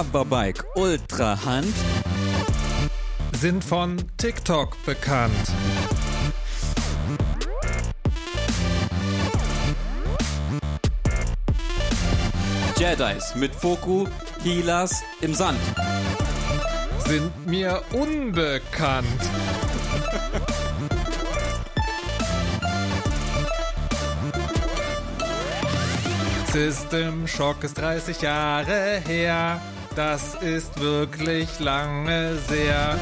Hoverbike Ultra Hand sind von TikTok bekannt. Jedis mit Foku, Healers im Sand sind mir unbekannt. System Shock ist 30 Jahre her. Das ist wirklich lange sehr.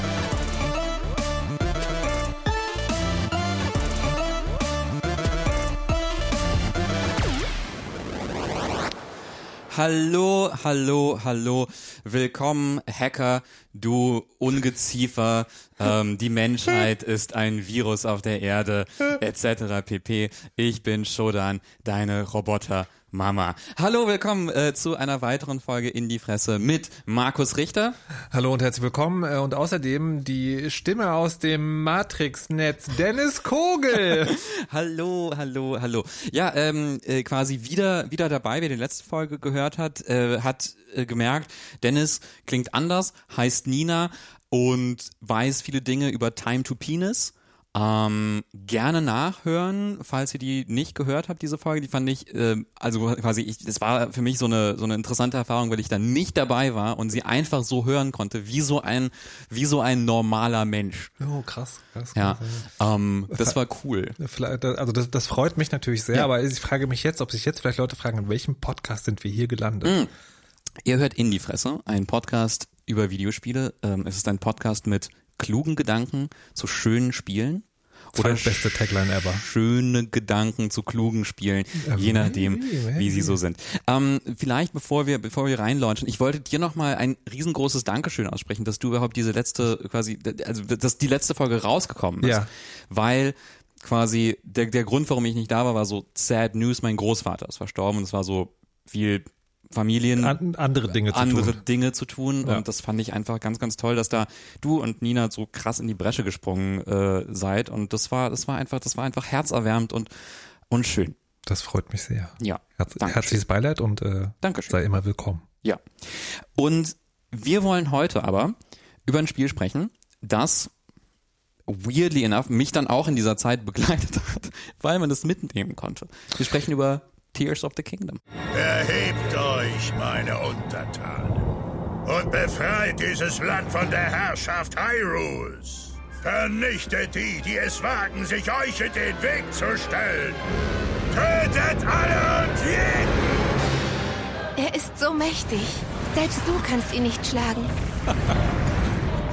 Hallo, hallo, hallo. Willkommen, Hacker, du Ungeziefer. Ähm, die Menschheit ist ein Virus auf der Erde, etc. pp. Ich bin Shodan, deine Roboter. Mama. Hallo, willkommen äh, zu einer weiteren Folge in die Fresse mit Markus Richter. Hallo und herzlich willkommen äh, und außerdem die Stimme aus dem Matrix-Netz, Dennis Kogel. hallo, hallo, hallo. Ja, ähm, äh, quasi wieder wieder dabei, wer die letzte Folge gehört hat, äh, hat äh, gemerkt, Dennis klingt anders, heißt Nina und weiß viele Dinge über Time to Penis ähm, gerne nachhören, falls ihr die nicht gehört habt, diese Folge. Die fand ich, äh, also quasi, ich, das war für mich so eine so eine interessante Erfahrung, weil ich da nicht dabei war und sie einfach so hören konnte, wie so ein wie so ein normaler Mensch. Oh, krass, krass. Ja, ähm, das war cool. Also das, das freut mich natürlich sehr, ja. aber ich frage mich jetzt, ob sich jetzt vielleicht Leute fragen, in welchem Podcast sind wir hier gelandet? Mm. Ihr hört In die Fresse, ein Podcast über Videospiele. Ähm, es ist ein Podcast mit klugen Gedanken zu schönen Spielen oder beste Tagline ever. Schöne Gedanken zu klugen Spielen, je nachdem, wie sie so sind. Ähm, vielleicht bevor wir, bevor wir reinlaunchen, ich wollte dir nochmal ein riesengroßes Dankeschön aussprechen, dass du überhaupt diese letzte, quasi, also dass die letzte Folge rausgekommen ist. Ja. Weil quasi der, der Grund, warum ich nicht da war, war so sad news, mein Großvater ist verstorben und es war so viel Familien An, andere Dinge zu andere tun. Dinge zu tun ja. und das fand ich einfach ganz ganz toll, dass da du und Nina so krass in die Bresche gesprungen äh, seid und das war das war einfach das war einfach herzerwärmend und und schön. Das freut mich sehr. Ja. Herz, herzliches Beileid und äh, Dankeschön. sei immer willkommen. Ja. Und wir wollen heute aber über ein Spiel sprechen, das weirdly enough mich dann auch in dieser Zeit begleitet hat, weil man es mitnehmen konnte. Wir sprechen über Tears of the Kingdom. Erhebt euch, meine Untertanen, und befreit dieses Land von der Herrschaft Hyrules. Vernichtet die, die es wagen, sich euch in den Weg zu stellen. Tötet alle und jeden! Er ist so mächtig. Selbst du kannst ihn nicht schlagen.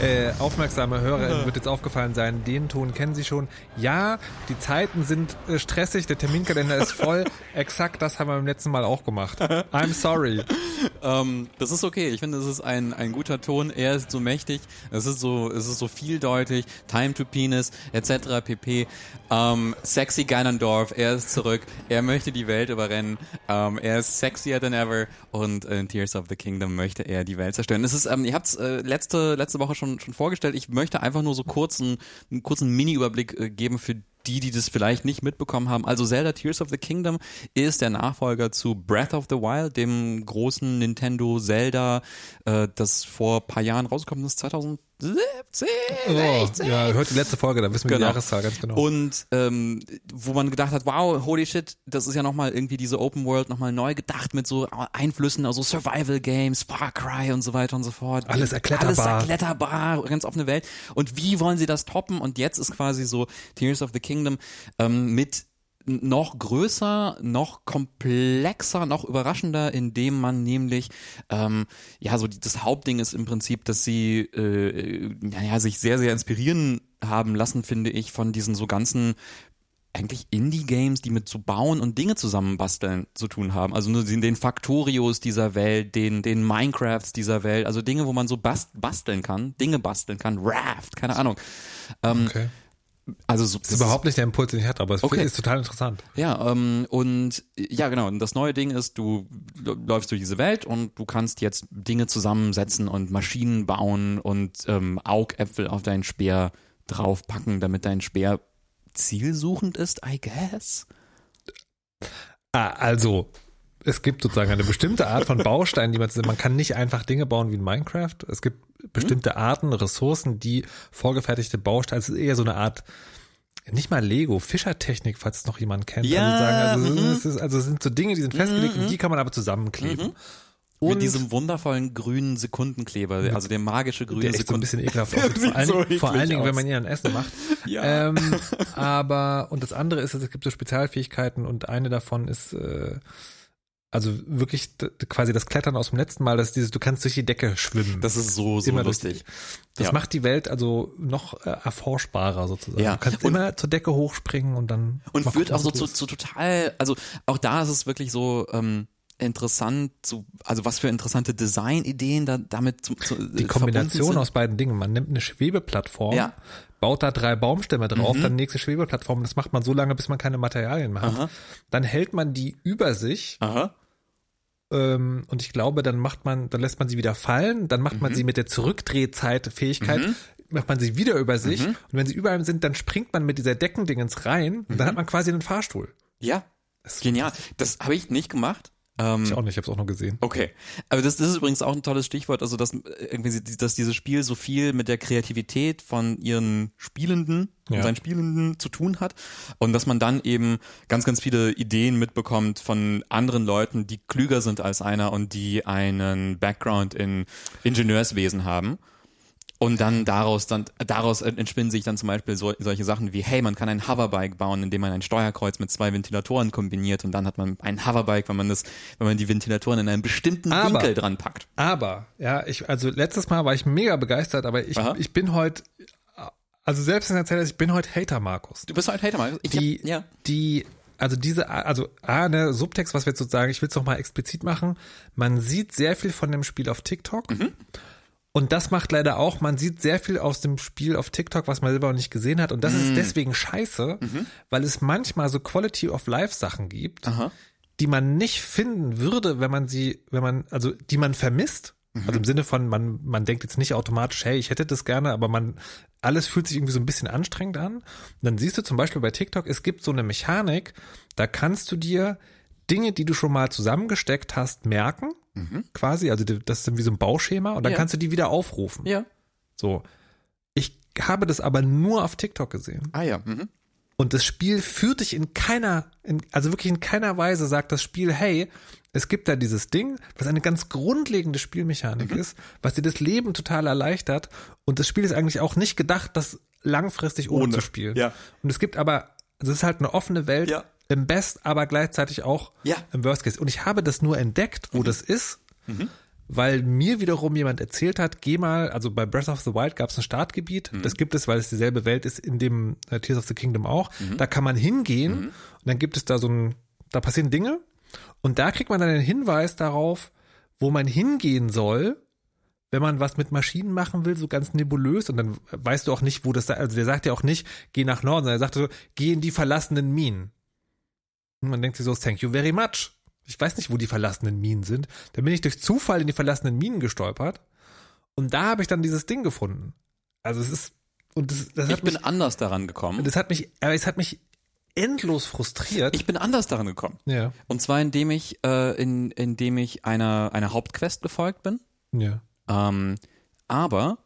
Äh, aufmerksame HörerInnen wird jetzt aufgefallen sein, den Ton kennen Sie schon. Ja, die Zeiten sind äh, stressig, der Terminkalender ist voll. Exakt das haben wir beim letzten Mal auch gemacht. I'm sorry. ähm, das ist okay. Ich finde, es ist ein, ein guter Ton. Er ist so mächtig. Es ist so, es ist so vieldeutig. Time to Penis, etc. pp. Ähm, sexy Ganondorf, er ist zurück. Er möchte die Welt überrennen. Ähm, er ist sexier than ever. Und in Tears of the Kingdom möchte er die Welt zerstören. Es ist, ähm, ihr habt äh, letzte, letzte Woche schon schon, vorgestellt. Ich möchte einfach nur so kurzen, einen kurzen Mini-Überblick äh, geben für die, die das vielleicht nicht mitbekommen haben. Also Zelda Tears of the Kingdom ist der Nachfolger zu Breath of the Wild, dem großen Nintendo Zelda, äh, das vor paar Jahren rausgekommen ist, 2000 17, oh, Ja, hört die letzte Folge, da wissen wir genau. die Jahreszahl ganz genau. Und ähm, wo man gedacht hat, wow, holy shit, das ist ja nochmal irgendwie diese Open World nochmal neu gedacht mit so Einflüssen, also Survival Games, Far Cry und so weiter und so fort. Alles erkletterbar. Alles erkletterbar, ganz offene Welt. Und wie wollen sie das toppen? Und jetzt ist quasi so Tears of the Kingdom ähm, mit noch größer, noch komplexer, noch überraschender, indem man nämlich, ähm, ja, so die, das Hauptding ist im Prinzip, dass sie, äh, naja, sich sehr, sehr inspirieren haben lassen, finde ich, von diesen so ganzen eigentlich Indie-Games, die mit so Bauen und Dinge zusammenbasteln zu tun haben. Also nur den Factorios dieser Welt, den, den Minecrafts dieser Welt, also Dinge, wo man so bast basteln kann, Dinge basteln kann, Raft, keine Ahnung. Ähm, okay. Also so, das ist überhaupt nicht der Impuls, den ich hatte, aber es okay. ist total interessant. Ja, ähm, und ja, genau. Und das neue Ding ist, du läufst durch diese Welt und du kannst jetzt Dinge zusammensetzen und Maschinen bauen und ähm, Augäpfel auf deinen Speer draufpacken, damit dein Speer zielsuchend ist, I guess. Ah, also es gibt sozusagen eine bestimmte Art von Bausteinen, die man, man kann nicht einfach Dinge bauen wie in Minecraft. Es gibt bestimmte Arten, Ressourcen, die vorgefertigte Bausteine, es ist eher so eine Art, nicht mal Lego, Fischertechnik, falls es noch jemand kennt. Ja, also, sagen, also, mhm. es ist, also es sind so Dinge, die sind festgelegt und die kann man aber zusammenkleben. Und Mit diesem wundervollen grünen Sekundenkleber, also der magische grüne der echt so ein Sekundenkleber. bisschen ekelhaft aussieht. Vor allen, so Dingen- vor allen Dingen, wenn aus. man ihn an Essen macht. Ja. Ähm, aber, und das andere ist, es gibt so Spezialfähigkeiten und eine davon ist, äh, also wirklich quasi das Klettern aus dem letzten Mal, das ist dieses, du kannst durch die Decke schwimmen. Das ist so, so Immer lustig. Das Ja. macht die Welt also noch äh, erforschbarer sozusagen. Ja. Du kannst Und- immer zur Decke hochspringen und dann. Und führt auch so zu, zu total, also auch da ist es wirklich so ähm, interessant, so, also was für interessante Designideen da damit zu, zu, die Kombination aus beiden Dingen. Man nimmt eine Schwebeplattform, Ja. Mhm. baut da drei Baumstämme drauf, dann nächste Schwebeplattform. Das macht man so lange, bis man keine Materialien mehr hat. Aha. Dann hält man die über sich Aha. Ähm, und ich glaube, dann macht man, dann lässt man sie wieder fallen, dann macht man Mhm. sie mit der Zurückdrehzeitfähigkeit, macht man sie wieder über sich Mhm. und wenn sie über einem sind, dann springt man mit dieser Deckendingens rein und Mhm. dann hat man quasi einen Fahrstuhl. Ja, genial. Das habe ich nicht gemacht. Ähm, Ich auch nicht, ich habe es auch noch gesehen. Okay, aber das, das ist übrigens auch ein tolles Stichwort, also dass irgendwie sie- dass dieses Spiel so viel mit der Kreativität von ihren Spielenden Ja. seinen Spielenden zu tun hat und dass man dann eben ganz ganz viele Ideen mitbekommt von anderen Leuten, die klüger sind als einer und die einen Background in Ingenieurswesen haben. Und dann daraus dann daraus entspinnen sich dann zum Beispiel so, solche Sachen wie, hey, man kann ein Hoverbike bauen, indem man ein Steuerkreuz mit zwei Ventilatoren kombiniert und dann hat man ein Hoverbike, wenn man das, wenn man die Ventilatoren in einen bestimmten Aber- Winkel dran packt. Aber, ja, ich, also letztes Mal war ich mega begeistert, aber ich, Aha. ich bin heute, also selbst in der Zeit, ich bin heute Hater, Markus. Du bist halt Hater, Markus. Ich Die, hab, ja. die, also diese, also A, ne, Subtext, was wir jetzt sozusagen, ich will es noch mal explizit machen, man sieht sehr viel von dem Spiel auf TikTok. Mhm. Und das macht leider auch, man sieht sehr viel aus dem Spiel auf TikTok, was man selber noch nicht gesehen hat. Und das Mhm. ist deswegen scheiße, weil es manchmal so Quality of Life Sachen gibt, Aha. die man nicht finden würde, wenn man sie, wenn man, also die man vermisst. Also im Sinne von, man, man denkt jetzt nicht automatisch, hey, ich hätte das gerne, aber man, alles fühlt sich irgendwie so ein bisschen anstrengend an. Und dann siehst du zum Beispiel bei TikTok, es gibt so eine Mechanik, da kannst du dir Dinge, die du schon mal zusammengesteckt hast, merken, quasi. Also das ist dann wie so ein Bauschema und dann Ja. kannst du die wieder aufrufen. Ja. So. Ich habe das aber nur auf TikTok gesehen. Ah ja. Mhm. Und das Spiel führt dich in keiner, in, also wirklich in keiner Weise sagt das Spiel, hey, es gibt da dieses Ding, was eine ganz grundlegende Spielmechanik Mhm. ist, was dir das Leben total erleichtert. Und das Spiel ist eigentlich auch nicht gedacht, das langfristig ohne, Ohne. zu spielen. Ja. Und es gibt aber, es ist halt eine offene Welt Ja. Im Best, aber gleichzeitig auch Ja. Mhm. im Worst Case. Und ich habe das nur entdeckt, wo das ist, weil mir wiederum jemand erzählt hat, geh mal, also bei Breath of the Wild gab es ein Startgebiet, Mhm. das gibt es, weil es dieselbe Welt ist, in dem äh, Tears of the Kingdom auch. Mhm. Da kann man hingehen und dann gibt es da so ein, da passieren Dinge und da kriegt man dann einen Hinweis darauf, wo man hingehen soll, wenn man was mit Maschinen machen will, so ganz nebulös und dann weißt du auch nicht, wo das, da- also der sagt ja auch nicht, geh nach Norden, sondern er sagt so, geh in die verlassenen Minen. Und man denkt sich so, thank you very much. Ich weiß nicht, wo die verlassenen Minen sind. Da bin ich durch Zufall in die verlassenen Minen gestolpert. Und da habe ich dann dieses Ding gefunden. Also es ist, und das, das Ich hat mich, bin anders daran gekommen. das hat mich, aber es hat mich endlos frustriert. Ich bin anders daran gekommen. ja, Und zwar indem ich, äh, in, indem ich einer, einer Hauptquest gefolgt bin. ja. Ähm, aber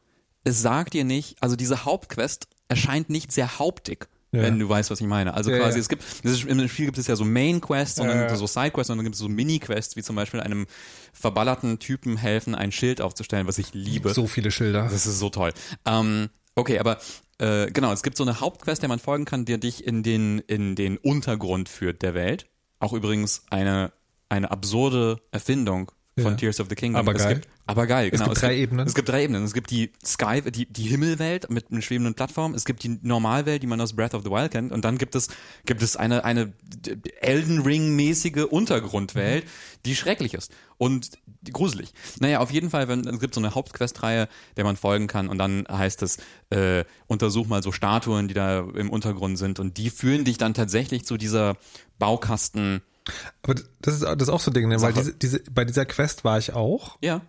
es sagt dir nicht, also diese Hauptquest erscheint nicht sehr hauptig. Ja. Wenn du weißt, was ich meine. Also Ja, quasi, ja. es gibt, ist, im Spiel gibt es ja so Main-Quests und Ja, dann ja. so Side-Quests und dann gibt es so Mini-Quests, wie zum Beispiel einem verballerten Typen helfen, ein Schild aufzustellen, was ich liebe. So viele Schilder. Das ist so toll. Ähm, okay, aber äh, genau, es gibt so eine Hauptquest, der man folgen kann, der dich in den, in den Untergrund führt der Welt. Auch übrigens eine, eine absurde Erfindung von Ja. Tears of the Kingdom. Aber es geil. Gibt, aber geil, genau. gibt drei Ebenen. Es gibt drei Ebenen. Es gibt die Sky, die, die Himmelwelt mit einer schwebenden Plattform. Es gibt die Normalwelt, die man aus Breath of the Wild kennt. Und dann gibt es, gibt es eine, eine Elden Ring-mäßige Untergrundwelt, die schrecklich ist und gruselig. Naja, auf jeden Fall, wenn, es gibt so eine Hauptquestreihe, der man folgen kann. Und dann heißt es, äh, untersuch mal so Statuen, die da im Untergrund sind. Und die führen dich dann tatsächlich zu dieser Baukasten, Aber das ist, das ist auch so ein Ding, ne? weil diese, diese, bei dieser Quest war ich auch. ja,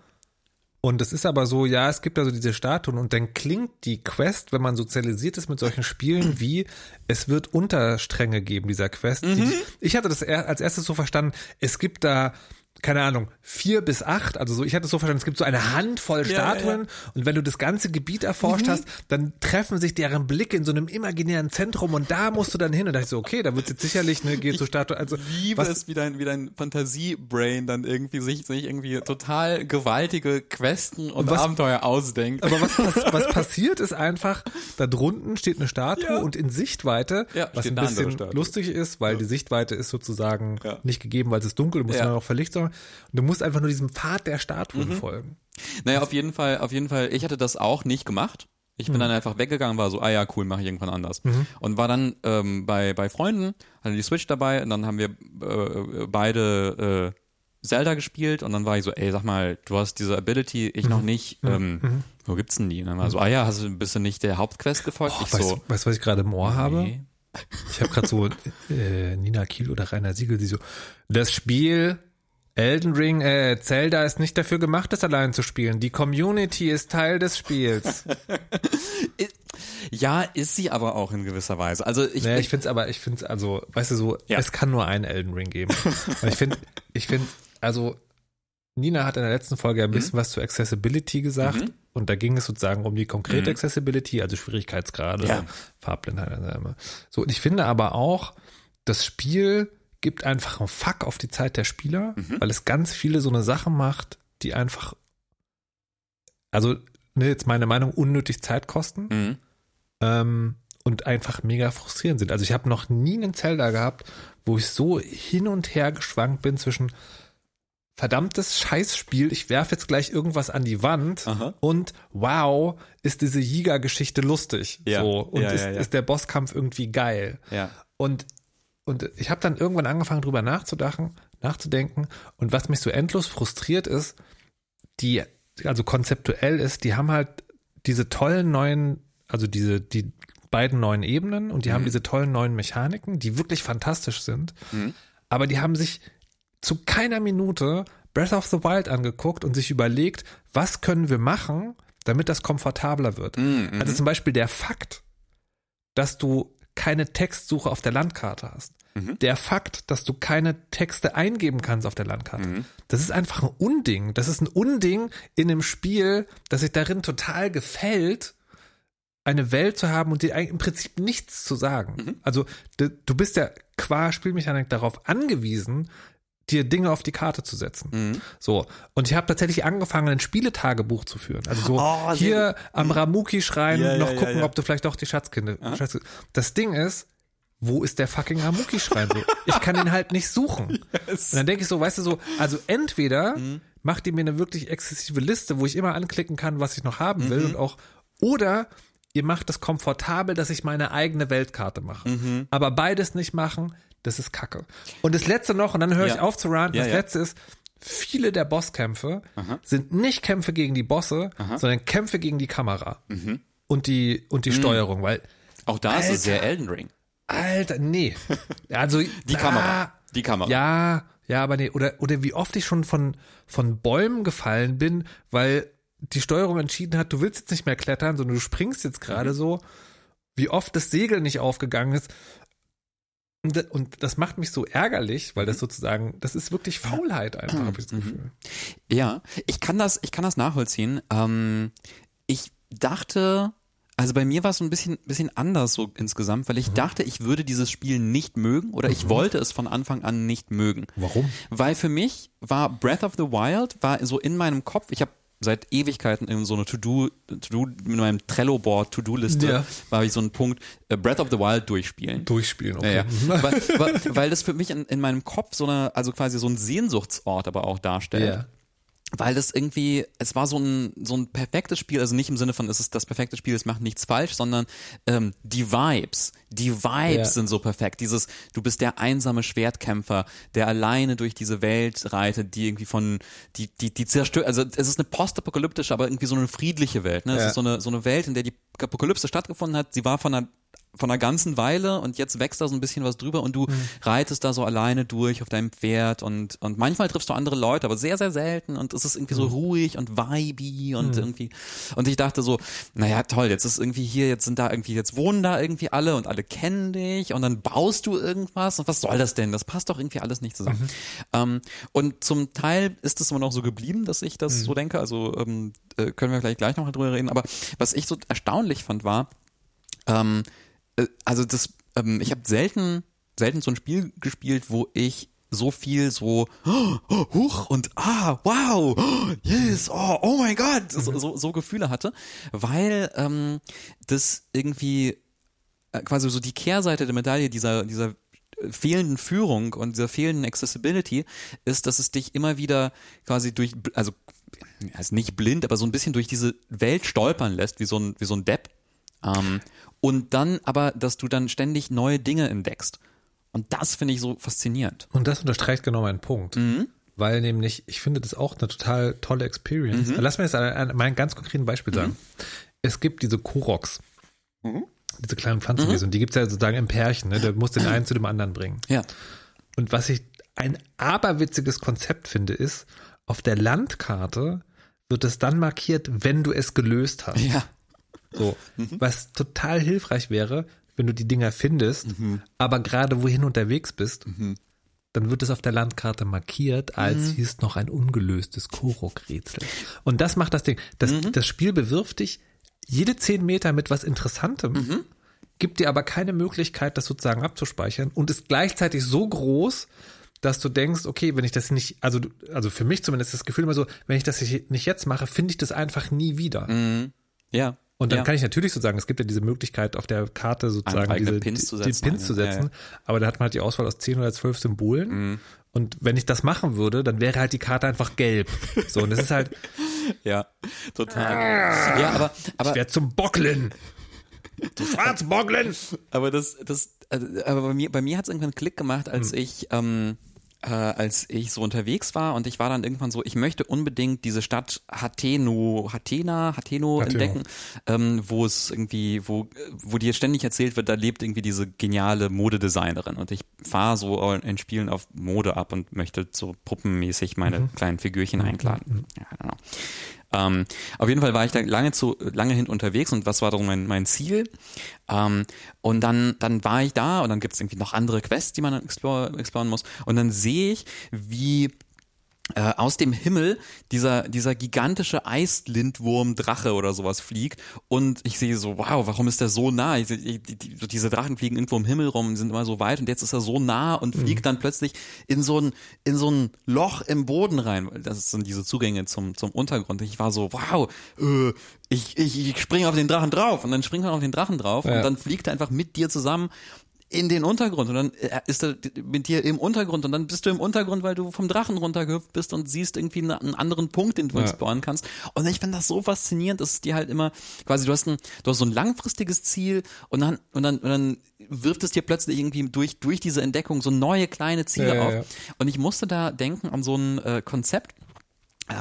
Und es ist aber so, ja, es gibt also diese Statuen und dann klingt die Quest, wenn man sozialisiert ist mit solchen Spielen, wie es wird Unterstränge geben dieser Quest. Die, Mhm. ich hatte das als erstes so verstanden, es gibt da keine Ahnung, vier bis acht, also so, ich hatte es so verstanden, es gibt so eine Handvoll Ja, ja, Statuen und wenn du das ganze Gebiet erforscht hast, dann treffen sich deren Blicke in so einem imaginären Zentrum und da musst du dann hin und da dachte ich so, okay, da wird jetzt sicherlich eine, geht zur Statue, also liebe was, es, wie dein, wie dein Fantasiebrain dann irgendwie sich, sich irgendwie total gewaltige Questen und, was- Abenteuer ausdenkt. Aber was, was passiert ist einfach, da drunten steht eine Statue Ja. und in Sichtweite, Ja, was ein bisschen lustig ist, weil die Sichtweite ist sozusagen Ja. nicht gegeben, weil es ist dunkel, du musst Ja. noch verlicht sein. Und du musst einfach nur diesem Pfad der Statuen Mhm. folgen. Naja, auf jeden Fall, auf jeden Fall, ich hatte das auch nicht gemacht. Ich bin dann einfach weggegangen, war so, ah ja, cool, mache ich irgendwann anders. Und war dann ähm, bei, bei Freunden, hatte die Switch dabei und dann haben wir äh, beide äh, Zelda gespielt und dann war ich so, ey, sag mal, du hast diese Ability, ich noch nicht, ähm, wo gibt's denn die? Und dann war so, ah ja, hast du, bist du nicht der Hauptquest gefolgt? ich weißt, so, du, weißt du, was ich gerade im Ohr habe? nee. Ich habe gerade so äh, Nina Kiel oder Rainer Siegel, die so, das Spiel Elden Ring, äh, Zelda ist nicht dafür gemacht, das allein zu spielen. Die Community ist Teil des Spiels. Ja, ist sie aber auch in gewisser Weise. Also ich, Naja, ich ich finde es aber, ich finde es also, weißt du so, Ja. es kann nur einen Elden Ring geben. Und ich finde, ich finde, also Nina hat in der letzten Folge ein Mhm. bisschen was zu Accessibility gesagt und da ging es sozusagen um die konkrete Mhm. Accessibility, also Schwierigkeitsgrade, Ja. Farbblindheit. So, und ich finde aber auch, das Spiel gibt einfach einen Fuck auf die Zeit der Spieler, Mhm. weil es ganz viele so eine Sache macht, die einfach, also, ne, jetzt meine Meinung, unnötig Zeit kosten Mhm. ähm, und einfach mega frustrierend sind. Also ich habe noch nie einen Zelda gehabt, wo ich so hin und her geschwankt bin zwischen verdammtes Scheißspiel, ich werfe jetzt gleich irgendwas an die Wand Aha. und wow, ist diese Jiga-Geschichte lustig. Ja. So, und Ja, ist, ja, ja. ist der Bosskampf irgendwie geil. Und, und ich habe dann irgendwann angefangen, drüber nachzudachen, nachzudenken. Und was mich so endlos frustriert ist, die, also konzeptuell ist, die haben halt diese tollen neuen, also diese, die beiden neuen Ebenen und die haben diese tollen neuen Mechaniken, die wirklich fantastisch sind. Aber die haben sich zu keiner Minute Breath of the Wild angeguckt und sich überlegt, was können wir machen, damit das komfortabler wird. Also zum Beispiel der Fakt, dass du keine Textsuche auf der Landkarte hast. Der Fakt, dass du keine Texte eingeben kannst auf der Landkarte. Das ist einfach ein Unding. Das ist ein Unding in einem Spiel, das sich darin total gefällt, eine Welt zu haben und dir im Prinzip nichts zu sagen. Also du, bist ja qua Spielmechanik darauf angewiesen, dir Dinge auf die Karte zu setzen. Mhm. So. Und ich habe tatsächlich angefangen, ein Spieletagebuch zu führen. Also so Oh, hier am Ramuki-Schrein Ja, ja, noch ja, gucken, ja. ob du vielleicht doch die Schatzkinde. Schatz, das Ding ist, wo ist der fucking Ramuki-Schrein so? Ich kann den halt nicht suchen. Und dann denke ich so, weißt du so, also entweder Mhm. macht ihr mir eine wirklich exzessive Liste, wo ich immer anklicken kann, was ich noch haben will Mhm. und auch, oder ihr macht es komfortabel, dass ich meine eigene Weltkarte mache. Mhm. Aber beides nicht machen, das ist Kacke. Und das letzte noch, und dann höre ich Ja. auf zu ranten, Ja, das ja. letzte ist, viele der Bosskämpfe sind nicht Kämpfe gegen die Bosse, sondern Kämpfe gegen die Kamera. Mhm. Und die, und die Steuerung, weil, Auch da ist Alter. es sehr Elden Ring. Alter, nee. Also, Die Kamera. Die Kamera. Ja, ja, aber nee. Oder, oder wie oft ich schon von, von Bäumen gefallen bin, weil die Steuerung entschieden hat, du willst jetzt nicht mehr klettern, sondern du springst jetzt gerade so. Wie oft das Segel nicht aufgegangen ist. Und das, und das macht mich so ärgerlich, weil das sozusagen, das ist wirklich Faulheit einfach, habe ich das Gefühl. Ja, ich kann das, ich kann das nachvollziehen. Ähm, ich dachte, also bei mir war es so ein bisschen, bisschen anders so insgesamt, weil ich dachte, ich würde dieses Spiel nicht mögen oder ich wollte es von Anfang an nicht mögen. Warum? Weil für mich war Breath of the Wild war so in meinem Kopf, ich habe seit Ewigkeiten in so eine To-Do, To-Do mit meinem Trello-Board, To-Do-Liste, Ja. war ich so ein Punkt, äh, Breath of the Wild durchspielen. Durchspielen, okay. Ja, ja. weil, weil, weil das für mich in, in meinem Kopf so eine, also quasi so ein Sehnsuchtsort aber auch darstellt. Ja. Weil das irgendwie, es war so ein, so ein perfektes Spiel, also nicht im Sinne von, es ist das perfekte Spiel, es macht nichts falsch, sondern ähm, die Vibes, die Vibes Ja. sind so perfekt. Dieses, du bist der einsame Schwertkämpfer, der alleine durch diese Welt reitet, die irgendwie von, die, die, die zerstört, also es ist eine postapokalyptische, aber irgendwie so eine friedliche Welt. Ne? Es Ja. ist so eine, so eine Welt, in der die Apokalypse stattgefunden hat. Sie war von einer von einer ganzen Weile und jetzt wächst da so ein bisschen was drüber und du Mhm. reitest da so alleine durch auf deinem Pferd und, und manchmal triffst du andere Leute, aber sehr, sehr selten und es ist irgendwie Mhm. so ruhig und vibey und irgendwie, und ich dachte so, naja, toll, jetzt ist irgendwie hier, jetzt sind da irgendwie, jetzt wohnen da irgendwie alle und alle kennen dich und dann baust du irgendwas und was soll das denn? Das passt doch irgendwie alles nicht zusammen. Ähm, und zum Teil ist es immer noch so geblieben, dass ich das so denke, also ähm, äh, können wir vielleicht gleich noch drüber reden, aber was ich so erstaunlich fand war, ähm, äh, also das, ähm, ich habe selten, selten so ein Spiel gespielt, wo ich so viel so oh, huch und ah wow oh, yes oh oh mein Gott so, so, so Gefühle hatte, weil ähm, das irgendwie äh, quasi so die Kehrseite der Medaille dieser dieser äh, fehlenden Führung und dieser fehlenden Accessibility ist, dass es dich immer wieder quasi durch, also also nicht blind, aber so ein bisschen durch diese Welt stolpern lässt, wie so ein, wie so ein Depp. Ähm, und dann aber, dass du dann ständig neue Dinge entdeckst. Und das finde ich so faszinierend. Und das unterstreicht genau meinen Punkt. Weil nämlich, ich finde das auch eine total tolle Experience. Lass mir jetzt mal ein ganz konkreten Beispiel sagen. Es gibt diese Koroks. Diese kleinen Pflanzenwesen. Und die gibt's ja sozusagen im Pärchen. Ne? Du musst den einen zu dem anderen bringen. Ja. Und was ich ein aberwitziges Konzept finde, ist, auf der Landkarte wird es dann markiert, wenn du es gelöst hast. Ja. So, was total hilfreich wäre, wenn du die Dinger findest, aber gerade wohin unterwegs bist, dann wird es auf der Landkarte markiert, als hier ist noch ein ungelöstes Korok-Rätsel. Und das macht das Ding. Das, das Spiel bewirft dich jede zehn Meter mit was Interessantem, gibt dir aber keine Möglichkeit, das sozusagen abzuspeichern und ist gleichzeitig so groß, dass du denkst, okay, wenn ich das nicht, also, also für mich zumindest ist das Gefühl immer so, wenn ich das nicht jetzt mache, finde ich das einfach nie wieder. Ja. Und dann ja. kann ich natürlich sozusagen, es gibt ja diese Möglichkeit auf der Karte sozusagen diese, Pins zu die, die setzen, Pins zu setzen. Aber da hat man halt die Auswahl aus 10 oder 12 Symbolen. Mhm. Und wenn ich das machen würde, dann wäre halt die Karte einfach gelb. So, und das ist halt, Ja, total. Ja, aber, aber, wer zum Bockeln. Du Schwarzbockeln. aber das, das, also, aber bei mir, bei mir hat es irgendwann einen Klick gemacht, als ich, ähm, äh, als ich so unterwegs war und ich war dann irgendwann so, ich möchte unbedingt diese Stadt Hateno, Hatena, Hateno Hateno. entdecken, ähm, wo es irgendwie, wo, wo dir ständig erzählt wird, da lebt irgendwie diese geniale Modedesignerin und ich fahre so in Spielen auf Mode ab und möchte so puppenmäßig meine Mhm. kleinen Figürchen einladen. Ja, I don't know. Ähm, auf jeden Fall war ich da lange zu lange hin unterwegs und was war dann mein, mein Ziel? Ähm, und dann dann war ich da und dann gibt es irgendwie noch andere Quests, die man dann explore, exploren muss. Und dann sehe ich, wie äh, aus dem Himmel dieser, dieser gigantische Eislindwurm-Drache oder sowas fliegt und ich sehe so, wow, warum ist der so nah? Ich, ich, die, die, diese Drachen fliegen irgendwo im Himmel rum, sind immer so weit und jetzt ist er so nah und fliegt dann plötzlich in so ein, in so ein Loch im Boden rein. Das sind diese Zugänge zum, zum Untergrund. Ich war so, wow, äh, ich, ich, ich springe auf den Drachen drauf und dann springt man auf den Drachen drauf Ja. und dann fliegt er einfach mit dir zusammen in den Untergrund und dann äh, ist er mit dir im Untergrund und dann bist du im Untergrund, weil du vom Drachen runtergehüpft bist und siehst irgendwie einen, anderen Punkt, den du Ja. exploren kannst. Und ich finde das so faszinierend, dass es dir halt immer quasi du hast ein du hast so ein langfristiges Ziel und dann und dann und dann wirft es dir plötzlich irgendwie durch durch diese Entdeckung so neue kleine Ziele Ja, auf. ja. Und ich musste da denken an so ein äh, Konzept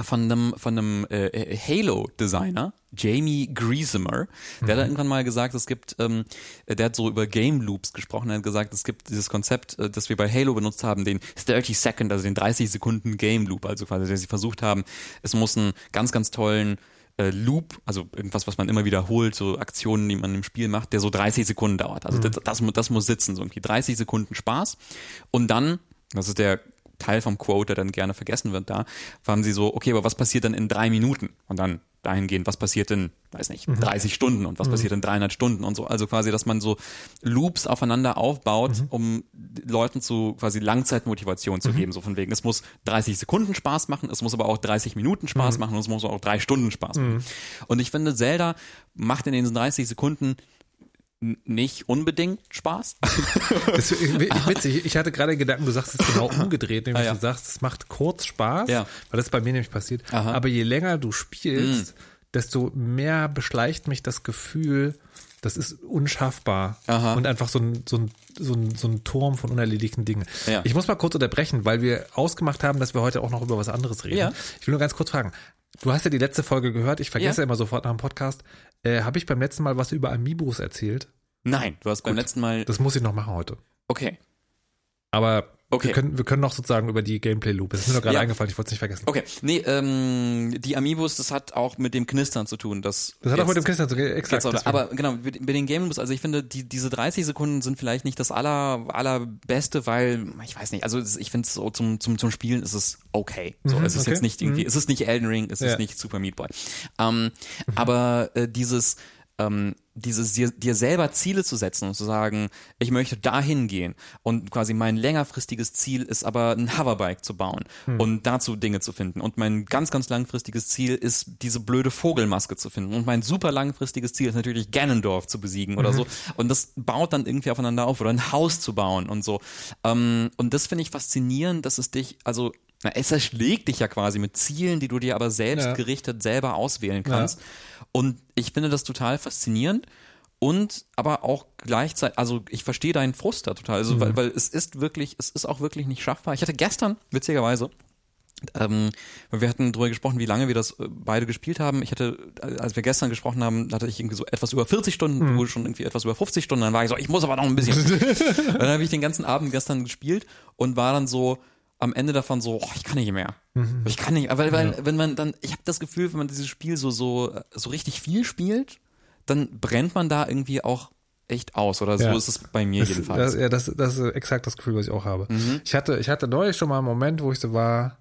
von einem von einem äh, Halo Designer Jamie Griesemer, der hat irgendwann mal gesagt, es gibt, ähm, der hat so über Game Loops gesprochen, er hat gesagt, es gibt dieses Konzept, äh, das wir bei Halo benutzt haben, den 30 Second, also den 30 Sekunden Game Loop, also quasi, dass sie versucht haben, es muss einen ganz, ganz tollen äh, Loop, also irgendwas, was man immer wiederholt, so Aktionen, die man im Spiel macht, der so 30 Sekunden dauert. Also das, das, mu- das muss sitzen, so irgendwie 30 Sekunden Spaß. Und dann, das ist der Teil vom Quote, der dann gerne vergessen wird da, waren sie so, okay, aber was passiert dann in drei Minuten? Und dann dahingehend, was passiert in, weiß nicht, 30 Stunden und was passiert in 300 Stunden und so. Also quasi, dass man so Loops aufeinander aufbaut, um Leuten zu quasi Langzeitmotivation zu geben. So von wegen, es muss 30 Sekunden Spaß machen, es muss aber auch 30 Minuten Spaß machen und es muss auch drei Stunden Spaß machen. Und ich finde, Zelda macht in diesen 30 Sekunden nicht unbedingt Spaß. Das ist witzig. Ich hatte gerade den Gedanken, du sagst es genau umgedreht, nämlich Ah, ja. du sagst, es macht kurz Spaß, Ja. weil das bei mir nämlich passiert. Aha. Mm. Aber je länger du spielst, desto mehr beschleicht mich das Gefühl, das ist unschaffbar Aha. und einfach so ein, so, ein, so, ein, so ein Turm von unerledigten Dingen. Ja. Ich muss mal kurz unterbrechen, weil wir ausgemacht haben, dass wir heute auch noch über was anderes reden. Ja. Ich will nur ganz kurz fragen. Du hast ja die letzte Folge gehört, ich vergesse Ja. immer sofort nach dem Podcast. Äh, Habe ich beim letzten Mal was über Amiibos erzählt? Nein, du hast beim letzten Mal. Das muss ich noch machen heute. Okay. Aber Okay. wir, können, wir können noch sozusagen über die Gameplay-Loop. Es ist mir nur gerade Ja. eingefallen, ich wollte es nicht vergessen. Okay. Nee, ähm, die Amiibos, das hat auch mit dem Knistern zu tun. Das, Das hat auch mit dem Christian zu tun, exakt. Auch, aber genau, mit, den Gamebooks, also ich finde, die, diese 30 Sekunden sind vielleicht nicht das aller, allerbeste, weil, ich weiß nicht, also ich finde es so zum, zum, zum Spielen ist es okay. So, Mhm, es ist okay. jetzt nicht irgendwie, es ist nicht Elden Ring, es Ja. ist nicht Super Meat Boy. Ähm, Aber äh, dieses, ähm, dieses dir, dir selber Ziele zu setzen und zu sagen, ich möchte dahin gehen und quasi mein längerfristiges Ziel ist aber ein Hoverbike zu bauen und dazu Dinge zu finden. Und mein ganz, ganz langfristiges Ziel ist diese blöde Vogelmaske zu finden. Und mein super langfristiges Ziel ist natürlich Ganondorf zu besiegen oder so. Und das baut dann irgendwie aufeinander auf oder ein Haus zu bauen und so. Ähm, und das finde ich faszinierend, dass es dich, also na, es erschlägt dich ja quasi mit Zielen, die du dir aber selbst Ja. gerichtet selber auswählen kannst. Und ich finde das total faszinierend und aber auch gleichzeitig, also ich verstehe deinen Frust da total, also weil, weil es ist wirklich, es ist auch wirklich nicht schaffbar. Ich hatte gestern, witzigerweise, ähm, wir hatten drüber gesprochen, wie lange wir das äh, beide gespielt haben. Ich hatte, äh, als wir gestern gesprochen haben, hatte ich irgendwie so etwas über 40 Stunden, du schon irgendwie etwas über 50 Stunden, dann war ich so, ich muss aber noch ein bisschen. dann habe ich den ganzen Abend gestern gespielt und war dann so am Ende davon so, oh, ich kann nicht mehr. Ich kann nicht, weil, weil wenn man dann, ich habe das Gefühl, wenn man dieses Spiel so so so richtig viel spielt, dann brennt man da irgendwie auch echt aus oder so Ja. ist es bei mir Das, jedenfalls. das, ja, das, das ist exakt das Gefühl, was ich auch habe. Mhm. Ich hatte, ich hatte neulich schon mal einen Moment, wo ich so war,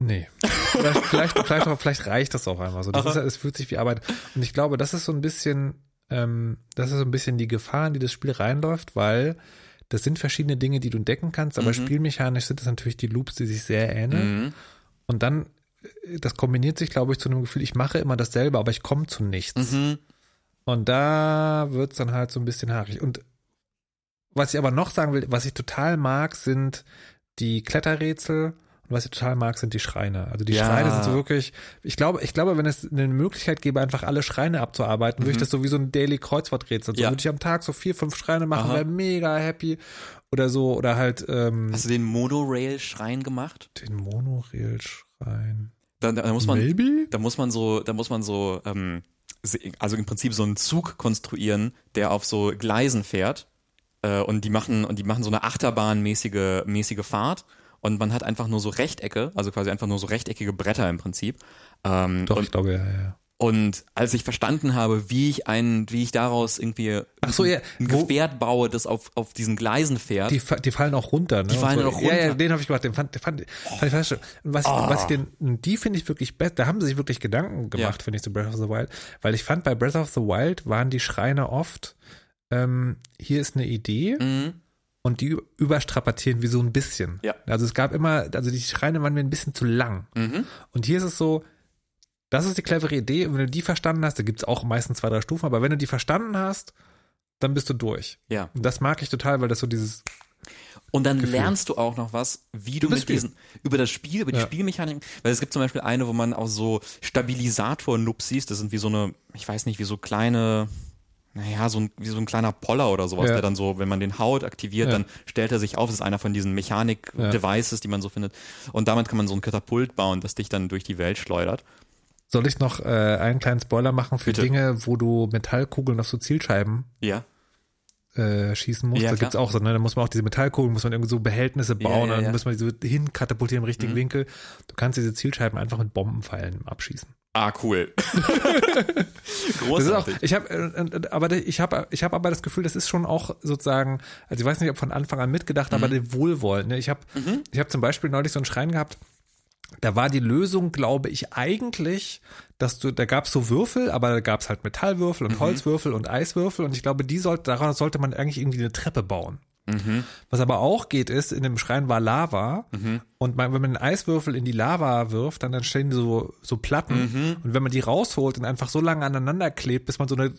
nee. Vielleicht, vielleicht, vielleicht, auch, vielleicht reicht das auch einmal so. Das ist, ja- es fühlt sich wie Arbeit. Und ich glaube, das ist so ein bisschen, ähm, das ist so ein bisschen die Gefahr, in die das Spiel reinläuft, weil das sind verschiedene Dinge, die du entdecken kannst, aber spielmechanisch sind das natürlich die Loops, die sich sehr ähneln. Mhm. Und dann, äh, das kombiniert sich, glaube ich, zu einem Gefühl, ich mache immer dasselbe, aber ich komme zu nichts. Mhm. Und da wird's dann halt so ein bisschen haarig. Und was ich aber noch sagen will, was ich total mag, sind die Kletterrätsel. Und was ich total mag, sind die Schreine. Also die Ja. Schreine sind so wirklich, ich glaube, ich glaube, wenn es eine Möglichkeit gäbe, einfach alle Schreine abzuarbeiten, würde ich das so wie so ein Daily Kreuzworträtsel. So Mhm. Ja. würde ich am Tag so vier, fünf Schreine machen, wäre mega happy. Oder so, oder halt ähm, Hast du den Monorail-Schrein gemacht? den Monorail-Schrein. Da, da, da muss man, Maybe? da muss man so, da muss man so, ähm, also im Prinzip so einen Zug konstruieren, der auf so Gleisen fährt äh, und die machen und die machen so eine Achterbahnmäßige mäßige Fahrt und man hat einfach nur so Rechtecke, also quasi einfach nur so rechteckige Bretter im Prinzip. Ähm, Doch, und, ich glaube, ja, ja. und als ich verstanden habe, wie ich einen, wie ich daraus irgendwie Ach so, ja, ein Gefährt baue, das auf, auf diesen Gleisen fährt. Die, die fallen auch runter, ne? Die fallen Und auch Ja, ja, runter. den habe ich gemacht, den fand, den fand, fand ich fast schon. Und was, ich, was ich den, die finde ich wirklich besser, da haben sie sich wirklich Gedanken gemacht, Ja. finde ich, zu Breath of the Wild. Weil ich fand, bei Breath of the Wild waren die Schreine oft, ähm, hier ist eine Idee Mhm. Und die überstrapazieren wie so ein bisschen. Ja. Also es gab immer, also die Schreine waren mir ein bisschen zu lang. Mhm. Und hier ist es so, das ist die clevere Idee. Und wenn du die verstanden hast, da gibt's auch meistens zwei, drei Stufen, aber wenn du die verstanden hast, dann bist du durch. Ja. Und das mag ich total, weil das so dieses, Und dann Gefühl. lernst du auch noch was, wie du das mit Spiel. diesen, über das Spiel, über die Ja. Spielmechanik, weil es gibt zum Beispiel eine, wo man auch so Stabilisator-Nupsis, das sind wie so eine, ich weiß nicht, wie so kleine, naja, so ein, wie so ein kleiner Poller oder sowas, Ja. der dann so, wenn man den Haut aktiviert, Ja. dann stellt er sich auf, das ist einer von diesen Mechanik-Devices, die man so findet. Und damit kann man so ein Katapult bauen, das dich dann durch die Welt schleudert. Soll ich noch äh, einen kleinen Spoiler machen für Bitte. Dinge, wo du Metallkugeln auf so Zielscheiben Ja. äh, schießen musst? Ja, da klar. gibt's auch so, ne? Da muss man auch diese Metallkugeln, muss man irgendwie so Behältnisse bauen, ja, dann ja. muss man die so hinkatapultieren im richtigen Mhm. Winkel. Du kannst diese Zielscheiben einfach mit Bombenpfeilen abschießen. Ah, cool. Das ist auch, Großartig. ich habe, äh, äh, aber ich habe, ich habe aber das Gefühl, das ist schon auch sozusagen, also ich weiß nicht, ob von Anfang an mitgedacht, Mhm. aber die Wohlwollen. Ne? Ich habe, ich habe zum Beispiel neulich so einen Schrein gehabt. Da war die Lösung, glaube ich, eigentlich, dass du, da gab's so Würfel, aber da gab's halt Metallwürfel und Holzwürfel und Eiswürfel und ich glaube, die sollte, daran sollte man eigentlich irgendwie eine Treppe bauen. Was aber auch geht, ist, in dem Schrein war Lava und man, wenn man einen Eiswürfel in die Lava wirft, dann entstehen so, so Platten und wenn man die rausholt und einfach so lange aneinander klebt, bis man so eine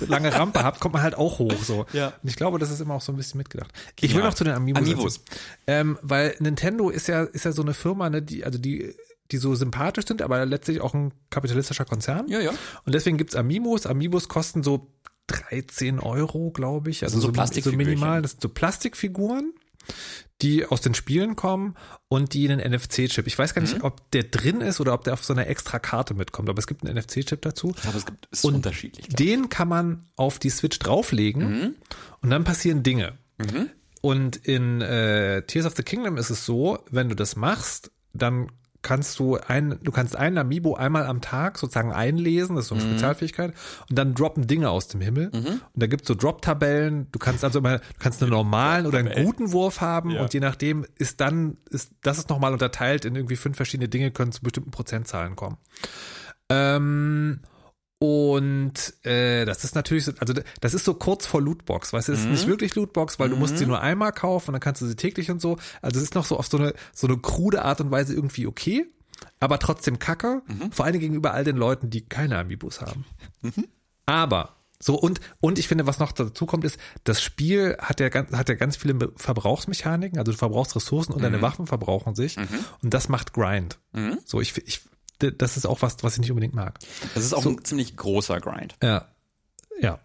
lange Rampe hat, kommt man halt auch hoch. So. Ja. Und ich glaube, das ist immer auch so ein bisschen mitgedacht. Ich will noch zu den Amiibos. Amiibos. Ähm, weil Nintendo ist ja, ist ja so eine Firma, ne, die, also die, die so sympathisch sind, aber letztlich auch ein kapitalistischer Konzern. Ja, ja. Und deswegen gibt's Amiibos. Amiibos kosten so 13 Euro, glaube ich. Also sind so so, so minimal. Das sind so Plastikfiguren. die aus den Spielen kommen und die einen NFC-Chip. Ich weiß gar nicht, ob der drin ist oder ob der auf so einer extra Karte mitkommt, aber es gibt einen NFC-Chip dazu. Glaube, es gibt, ist Und unterschiedlich. Den kann man auf die Switch drauflegen und dann passieren Dinge. Und in äh, Tears of the Kingdom ist es so, wenn du das machst, dann kannst du ein, du kannst einen Amiibo einmal am Tag sozusagen einlesen, das ist so eine Spezialfähigkeit, und dann droppen Dinge aus dem Himmel. Und da gibt's so Drop-Tabellen, du kannst also immer, du kannst einen normalen oder einen guten Wurf haben Ja. und je nachdem ist dann, ist, das ist nochmal unterteilt in irgendwie fünf verschiedene Dinge, können zu bestimmten Prozentzahlen kommen. Ähm, und äh, das ist natürlich, so, also das ist so kurz vor Lootbox, weißt du, es ist nicht wirklich Lootbox, weil du musst sie nur einmal kaufen und dann kannst du sie täglich und so. Also es ist noch so auf so eine so eine krude Art und Weise irgendwie okay, aber trotzdem kacke, vor allem gegenüber all den Leuten, die keine Amiibos haben. Aber so und und ich finde, was noch dazu kommt, ist, das Spiel hat ja ganz hat ja ganz viele Verbrauchsmechaniken, also du verbrauchst Ressourcen und deine Waffen verbrauchen sich und das macht Grind. So ich ich das ist auch was, was ich nicht unbedingt mag. Das ist auch ein ziemlich großer Grind. Ja. Ja.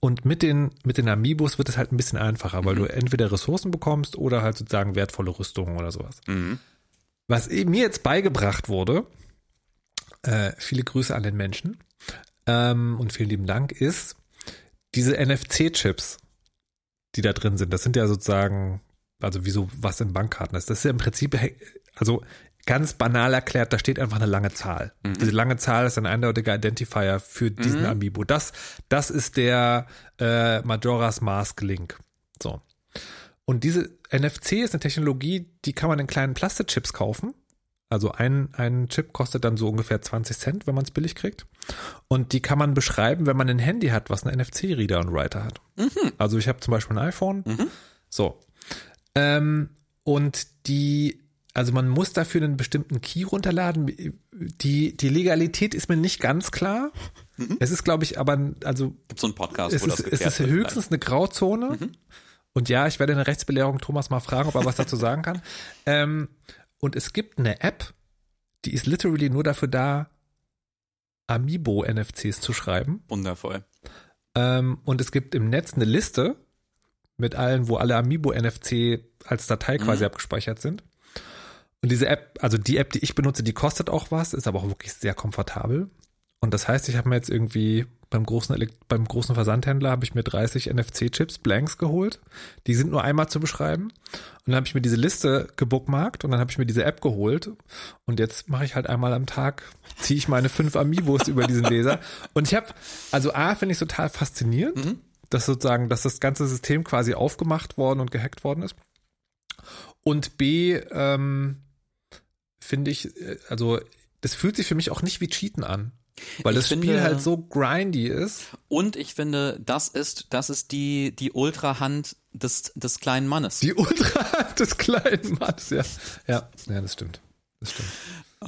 Und mit den, mit den Amiibos wird es halt ein bisschen einfacher, weil du entweder Ressourcen bekommst oder halt sozusagen wertvolle Rüstungen oder sowas. Was eben mir jetzt beigebracht wurde, äh, viele Grüße an den Menschen ähm, und vielen lieben Dank, ist diese NFC-Chips, die da drin sind. Das sind ja sozusagen, also wie so was in Bankkarten ist. Das ist ja im Prinzip, also ganz banal erklärt, da steht einfach eine lange Zahl. Diese lange Zahl ist ein eindeutiger Identifier für diesen Amiibo. Das, das ist der äh, Majora's Mask Link. So. Und diese NFC ist eine Technologie, die kann man in kleinen Plastikchips kaufen. Also ein, ein Chip kostet dann so ungefähr 20 Cent, wenn man es billig kriegt. Und die kann man beschreiben, wenn man ein Handy hat, was einen NFC-Reader und Writer hat. Also ich habe zum Beispiel ein iPhone. So. Ähm, und die, also man muss dafür einen bestimmten Key runterladen. Die, die Legalität ist mir nicht ganz klar. Es ist, glaube ich, aber, also Gibt so einen Podcast, es wo das ist, es geklärt ist höchstens eine Grauzone. Und ja, ich werde in der Rechtsbelehrung Thomas mal fragen, ob er was dazu sagen kann. Ähm, und es gibt eine App, die ist literally nur dafür da, Amiibo-NFCs zu schreiben. vielleicht. Wundervoll. Ähm, und es gibt im Netz eine Liste mit allen, wo alle Amiibo-NFC als Datei quasi abgespeichert sind. Und diese App, also die App, die ich benutze, die kostet auch was, ist aber auch wirklich sehr komfortabel. Und das heißt, ich habe mir jetzt irgendwie beim großen, beim großen Versandhändler habe ich mir 30 NFC-Chips, Blanks geholt. Die sind nur einmal zu beschreiben. Und dann habe ich mir diese Liste gebookmarkt und dann habe ich mir diese App geholt. Und jetzt mache ich halt einmal am Tag, ziehe ich meine fünf Amiibos über diesen Laser. Und ich habe, also A, finde ich total faszinierend, dass sozusagen, dass das ganze System quasi aufgemacht worden und gehackt worden ist. Und B, ähm, finde ich, äh, also das fühlt sich für mich auch nicht wie Cheaten an. Weil Ich das Spiel finde- halt so grindy ist. Und ich finde, das ist, das ist die, die Ultrahand des, des kleinen Mannes. Die Ultra des kleinen Manns, ja. Ja, ja, das stimmt. Das stimmt.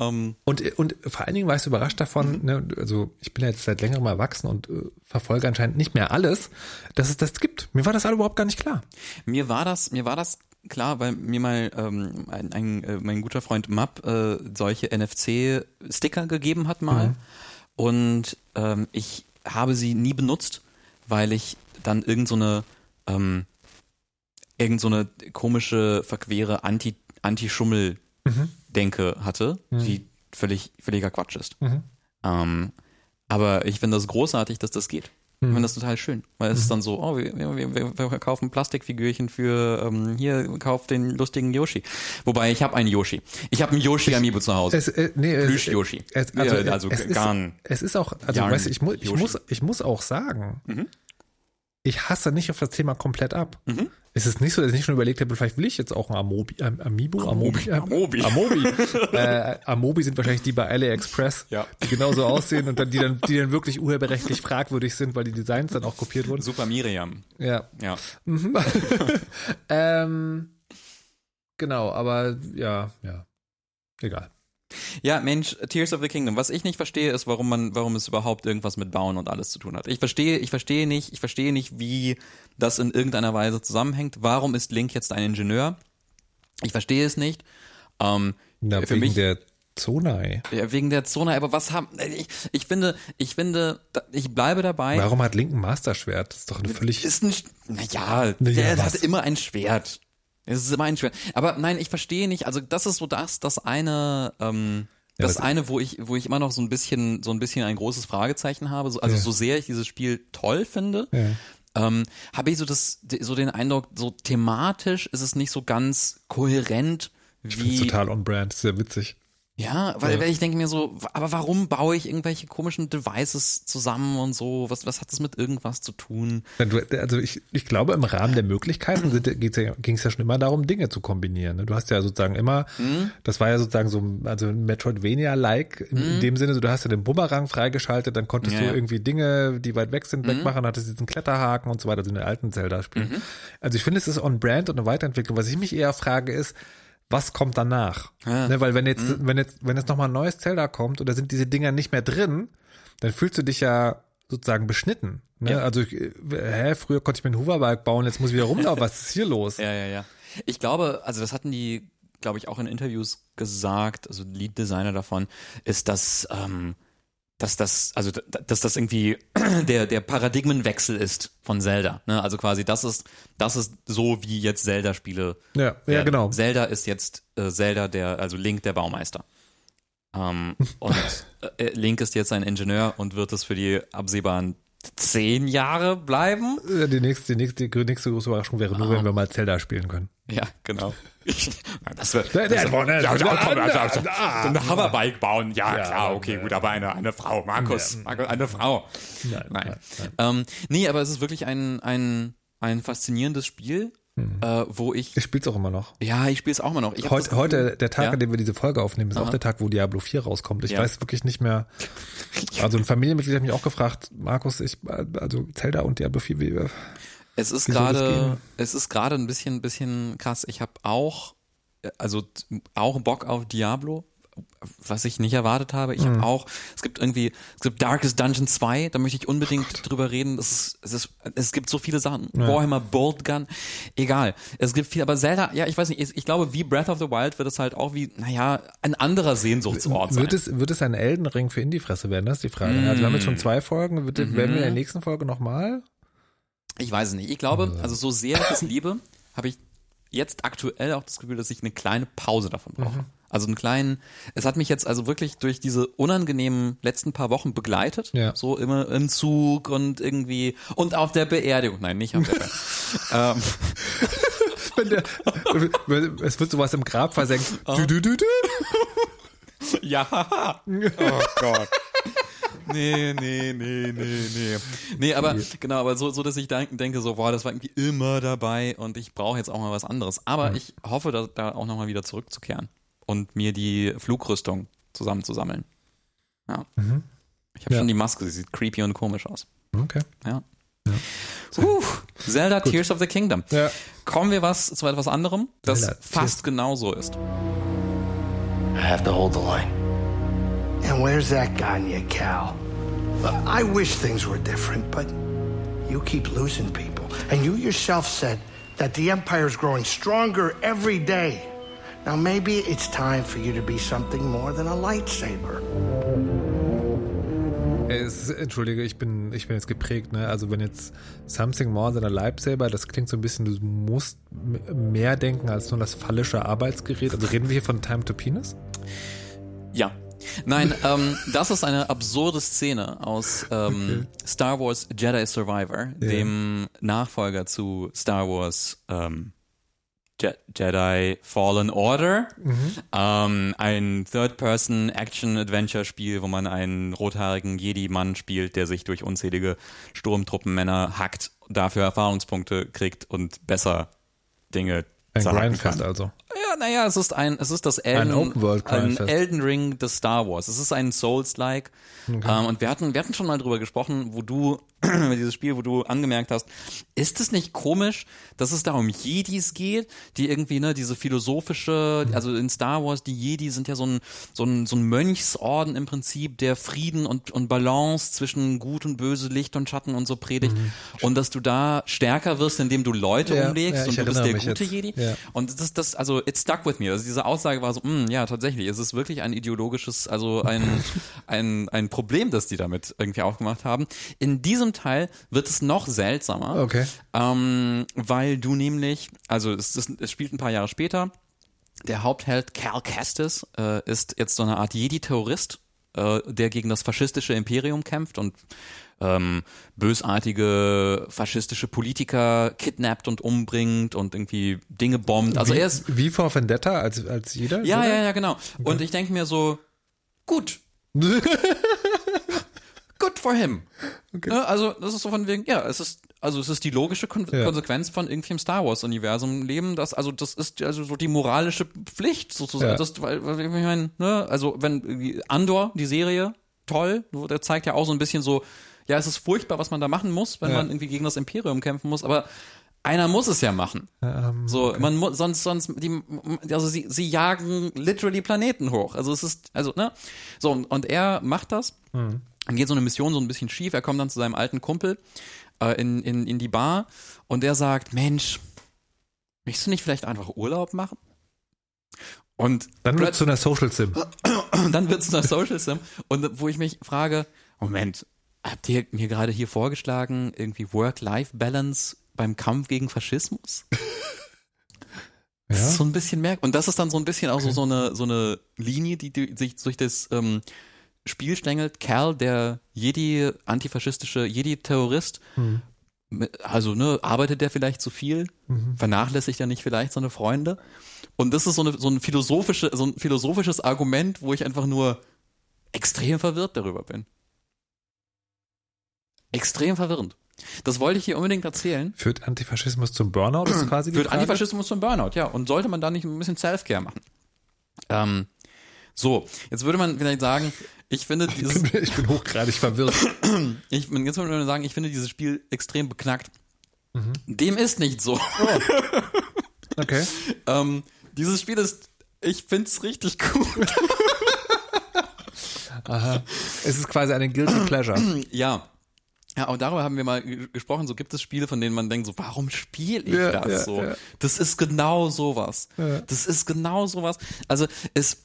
Ähm, Und, und vor allen Dingen war ich so überrascht davon, ne, also ich bin ja jetzt seit längerem erwachsen und äh, verfolge anscheinend nicht mehr alles, dass es das gibt. Mir war das alle überhaupt gar nicht klar. Mir war das, mir war das klar, weil mir mal ähm, ein, ein, äh, mein guter Freund Map äh, solche NFC-Sticker gegeben hat mal. Und ähm, ich habe sie nie benutzt, weil ich dann irgend so eine ähm, irgend so eine komische, verquere Anti, Anti-Schummel-Denke hatte, die völlig, völliger Quatsch ist. Ähm, aber ich finde das großartig, dass das geht. Ich finde das total schön, weil es ist dann so, oh, wir, wir, wir, kaufen Plastikfigürchen für, ähm, hier, kauf den lustigen Yoshi. Wobei, ich habe einen Yoshi. Ich habe einen Yoshi-Amiibo zu Hause. Es, äh, nee, Plüsch-Yoshi. Es, also, Ja, also es ist, Garn. es ist auch, also weißt du, ich, mu ich, muss, ich muss auch sagen, ich hasse nicht auf das Thema komplett ab. Mhm. Es ist nicht so, dass ich nicht schon überlegt habe, vielleicht will ich jetzt auch ein Amobi, Am- Amiibo, Amobi, Amobi. Amobi. äh, Amobi sind wahrscheinlich die bei AliExpress, Ja. die genauso aussehen und dann die dann, die dann wirklich urheberrechtlich fragwürdig sind, weil die Designs dann auch kopiert wurden. Super Miriam. Ja. Ja. ähm, genau, aber ja, ja. Egal. Ja, Mensch, Tears of the Kingdom. Was ich nicht verstehe, ist, warum man, warum es überhaupt irgendwas mit Bauen und alles zu tun hat. Ich verstehe, ich verstehe nicht, ich verstehe nicht, wie das in irgendeiner Weise zusammenhängt. Warum ist Link jetzt ein Ingenieur? Ich verstehe es nicht. Ähm, Na, für wegen mich, der Zonai. ja, wegen der Zone, aber was haben, ich, ich finde, ich finde, ich bleibe dabei. Warum hat Link ein Master-Schwert? Das ist doch eine völlig. Ist ein, naja, Na ja, der was? hat immer ein Schwert. Es ist immer ein schwer. Aber nein, ich verstehe nicht. Also das ist so das, das eine, ähm, Ja, das eine, wo ich, wo ich immer noch so ein bisschen, so ein bisschen ein großes Fragezeichen habe. So, also Ja. so sehr ich dieses Spiel toll finde, Ja. ähm, habe ich so das, so den Eindruck, so thematisch ist es nicht so ganz kohärent Ich finde es wie total on brand, sehr witzig. Ja, weil, weil ich denke mir so, aber warum baue ich irgendwelche komischen Devices zusammen und so? Was, was hat das mit irgendwas zu tun? Also ich, ich glaube, im Rahmen der Möglichkeiten ja, ging es ja schon immer darum, Dinge zu kombinieren. ne? Du hast ja sozusagen immer, Mhm. das war ja sozusagen so also ein Metroidvania-like in, in dem Sinne, so, du hast ja den Bumerang freigeschaltet, dann konntest Ja, du ja. irgendwie Dinge, die weit weg sind, wegmachen, hattest diesen Kletterhaken und so weiter, so in den alten Zelda-Spielen. Mhm. Also ich finde, es ist on-brand und eine Weiterentwicklung. Was ich mich eher frage ist, was kommt danach? Ja. Ne, weil wenn jetzt, wenn jetzt, wenn jetzt nochmal ein neues Zelda kommt oder sind diese Dinger nicht mehr drin, dann fühlst du dich ja sozusagen beschnitten. Ne? Ja. Also, ich, äh, hä, früher konnte ich mir einen Hoverbike bauen, jetzt muss ich wieder rumlaufen. Was ist hier los? Ja, ja, ja. Ich glaube, also das hatten die, glaube ich, auch in Interviews gesagt, also Lead Designer davon, ist, dass, ähm, dass das, also dass das irgendwie der, der Paradigmenwechsel ist von Zelda. Ne? Also quasi, das ist, das ist so, wie jetzt Zelda-Spiele Ja, ja, genau. Zelda ist jetzt äh, Zelda, der, also Link der Baumeister. Ähm, und äh, Link ist jetzt ein Ingenieur und wird es für die absehbaren zehn Jahre bleiben. Äh, Die nächste, die nächste, die nächste große Überraschung wäre nur, wenn wir mal Zelda spielen können. Ja, genau. Das wird, das, ah, so ein Hoverbike bauen, ja, klar, okay, gut, aber eine, eine Frau, Markus, Markus eine Frau. Nein, nein, nein. Ähm, nee, aber es ist wirklich ein, ein, ein faszinierendes Spiel, äh, wo ich, Ich spiel's auch immer noch. ja, ich spiele es auch immer noch. Heute, das heute, der Tag, ja? an dem wir diese Folge aufnehmen, ist auch Aha. der Tag, wo Diablo 4 rauskommt. Ich Ja. weiß wirklich nicht mehr. Also ein Familienmitglied hat mich auch gefragt, Markus, ich, also Zelda und Diablo 4, wie, Es ist gerade, es ist gerade ein bisschen, bisschen krass. Ich habe auch, also auch Bock auf Diablo, was ich nicht erwartet habe. Ich Mhm. habe auch, es gibt irgendwie, es gibt Darkest Dungeon 2, da möchte ich unbedingt drüber reden. Das ist, es ist, es gibt so viele Sachen. Warhammer Bolt Gun, egal. Es gibt viel, aber Zelda, ja, ich weiß nicht, ich, glaube, wie Breath of the Wild wird es halt auch wie, naja, ein anderer Sehnsuchtsort sein. Wird es, wird es ein Elden Ring für Indie-Fresse werden? Das ist die Frage. Also wir haben jetzt schon zwei Folgen. Wird, Werden wir in der nächsten Folge nochmal? Ich weiß es nicht. Ich glaube, also so sehr ich das liebe, habe ich jetzt aktuell auch das Gefühl, dass ich eine kleine Pause davon brauche. Also einen kleinen, es hat mich jetzt also wirklich durch diese unangenehmen letzten paar Wochen begleitet. Ja. So immer im Zug und irgendwie und auf der Beerdigung. Nein, nicht auf der Beerdigung. ähm, Wenn der, es wird sowas im Grab versenkt. Ah. Du, du, du, du. Ja. Oh Gott. Nee, nee, nee, nee, nee. Nee, aber genau, aber so, so dass ich denke, denke so, boah, das war irgendwie immer dabei und ich brauche jetzt auch mal was anderes. Aber ich hoffe, da, da auch nochmal wieder zurückzukehren und mir die Flugrüstung zusammenzusammeln. Ja. Ich habe Ja. schon die Maske, sie sieht creepy und komisch aus. Okay. Ja. Puh, Zelda Tears of the Kingdom. Ja. Kommen wir was zu etwas anderem, das Zelda, fast genauso ist. I have to hold the line. And where's that gotten you, Cal? I wish things were different, but you keep losing people. And you yourself said that the Empire's growing stronger every day. Now maybe it's time for you to be something more than a lightsaber. Es, entschuldige, ich bin, ich bin jetzt geprägt, ne? Also wenn jetzt something more than a Lightsaber, das klingt so ein bisschen, du musst mehr denken als nur das phallische Arbeitsgerät. Also reden wir hier von Time to Penis? Ja. Nein, ähm, das ist eine absurde Szene aus ähm, Star Wars Jedi Survivor, dem Nachfolger zu Star Wars ähm, Je Jedi Fallen Order. Ähm, ein Third-Person-Action-Adventure-Spiel, wo man einen rothaarigen Jedi-Mann spielt, der sich durch unzählige Sturmtruppenmänner hackt, dafür Erfahrungspunkte kriegt und besser Dinge Ein Grindfest kann. also. Ja, naja, es ist ein, es ist das Elden, Ein Open-World ein Grindfest. Elden Ring des Star Wars. Es ist ein Souls-like. Ähm, und wir hatten, wir hatten schon mal drüber gesprochen, wo du, über dieses Spiel, wo du angemerkt hast, ist es nicht komisch, dass es da um Jedis geht, die irgendwie, ne, diese philosophische, Mhm. also in Star Wars, die Jedi sind ja so ein, so ein, so ein Mönchsorden im Prinzip, der Frieden und, und Balance zwischen Gut und Böse, Licht und Schatten und so predigt. Und dass du da stärker wirst, indem du Leute Mhm. Ja, umlegst ja, und du bist der gute jetzt. Jedi. Ja. Und das, das, also it it stuck with me. Also diese Aussage war so, mm, ja, tatsächlich, es ist wirklich ein ideologisches, also ein, ein, ein Problem, das die damit irgendwie aufgemacht haben. In diesem Teil wird es noch seltsamer. Okay. Ähm, weil du nämlich, also es, ist, es spielt ein paar Jahre später, der Hauptheld Cal Kestis äh, ist jetzt so eine Art Jedi-Terrorist, äh, der gegen das faschistische Imperium kämpft und ähm, bösartige faschistische Politiker kidnappt und umbringt und irgendwie Dinge bombt. Also wie, er ist wie vor Vendetta als, als jeder? ja, oder? ja, ja, genau. Und ich denke mir so, gut. Good for him. Ne, also, das ist so von wegen, ja, es ist, also es ist die logische Kon Ja. Konsequenz von irgendwie im Star Wars Universum leben, das, also das ist also so die moralische Pflicht sozusagen, Ja. das, weil, weil ich meine, ne, also wenn irgendwie Andor, die Serie, toll, der zeigt ja auch so ein bisschen so, ja, es ist furchtbar, was man da machen muss, wenn Ja. man irgendwie gegen das Imperium kämpfen muss, aber einer muss es ja machen. Ähm, So, man muss, sonst, sonst, die, also sie, sie jagen literally Planeten hoch. Also es ist, also, ne? So, und- und er macht das. Mhm. Dann geht so eine Mission so ein bisschen schief. Er kommt dann zu seinem alten Kumpel äh, in, in, in die Bar und der sagt, Mensch, möchtest du nicht vielleicht einfach Urlaub machen? Und Dann wird zu einer Social Sim. und dann wird es eine Social Sim. Und wo ich mich frage, Moment, habt ihr mir gerade hier vorgeschlagen, irgendwie Work-Life-Balance beim Kampf gegen Faschismus? Das ist so ein bisschen merkwürdig. Und das ist dann so ein bisschen auch so, so eine, so eine Linie, die, die sich durch das ähm, Spiel stängelt. Cal, der Jedi, antifaschistische Jedi-Terrorist, mit- also ne, arbeitet der vielleicht zu viel? Vernachlässigt er nicht vielleicht seine Freunde? Und das ist so, eine, so, ein philosophische, so ein philosophisches Argument, wo ich einfach nur extrem verwirrt darüber bin. Extrem verwirrend. Das wollte ich hier unbedingt erzählen. Führt Antifaschismus zum Burnout? Ist quasi die Führt Frage? Antifaschismus zum Burnout, ja. Und sollte man da nicht ein bisschen Self-Care machen? Ähm, so, jetzt würde man vielleicht sagen, ich finde dieses, Ich bin hochgradig verwirrt. ich, jetzt würde man sagen, ich finde dieses Spiel extrem beknackt. Mhm. Dem ist nicht so. Okay. ähm, dieses Spiel ist, ich finde es richtig gut. Es ist quasi eine Guilty Pleasure. ja. Ja, und darüber haben wir mal ge- gesprochen. So gibt es Spiele, von denen man denkt, so, warum spiele ich Ja, das ja, so? ja. Das ist genau sowas. Das ist genau sowas. Also es,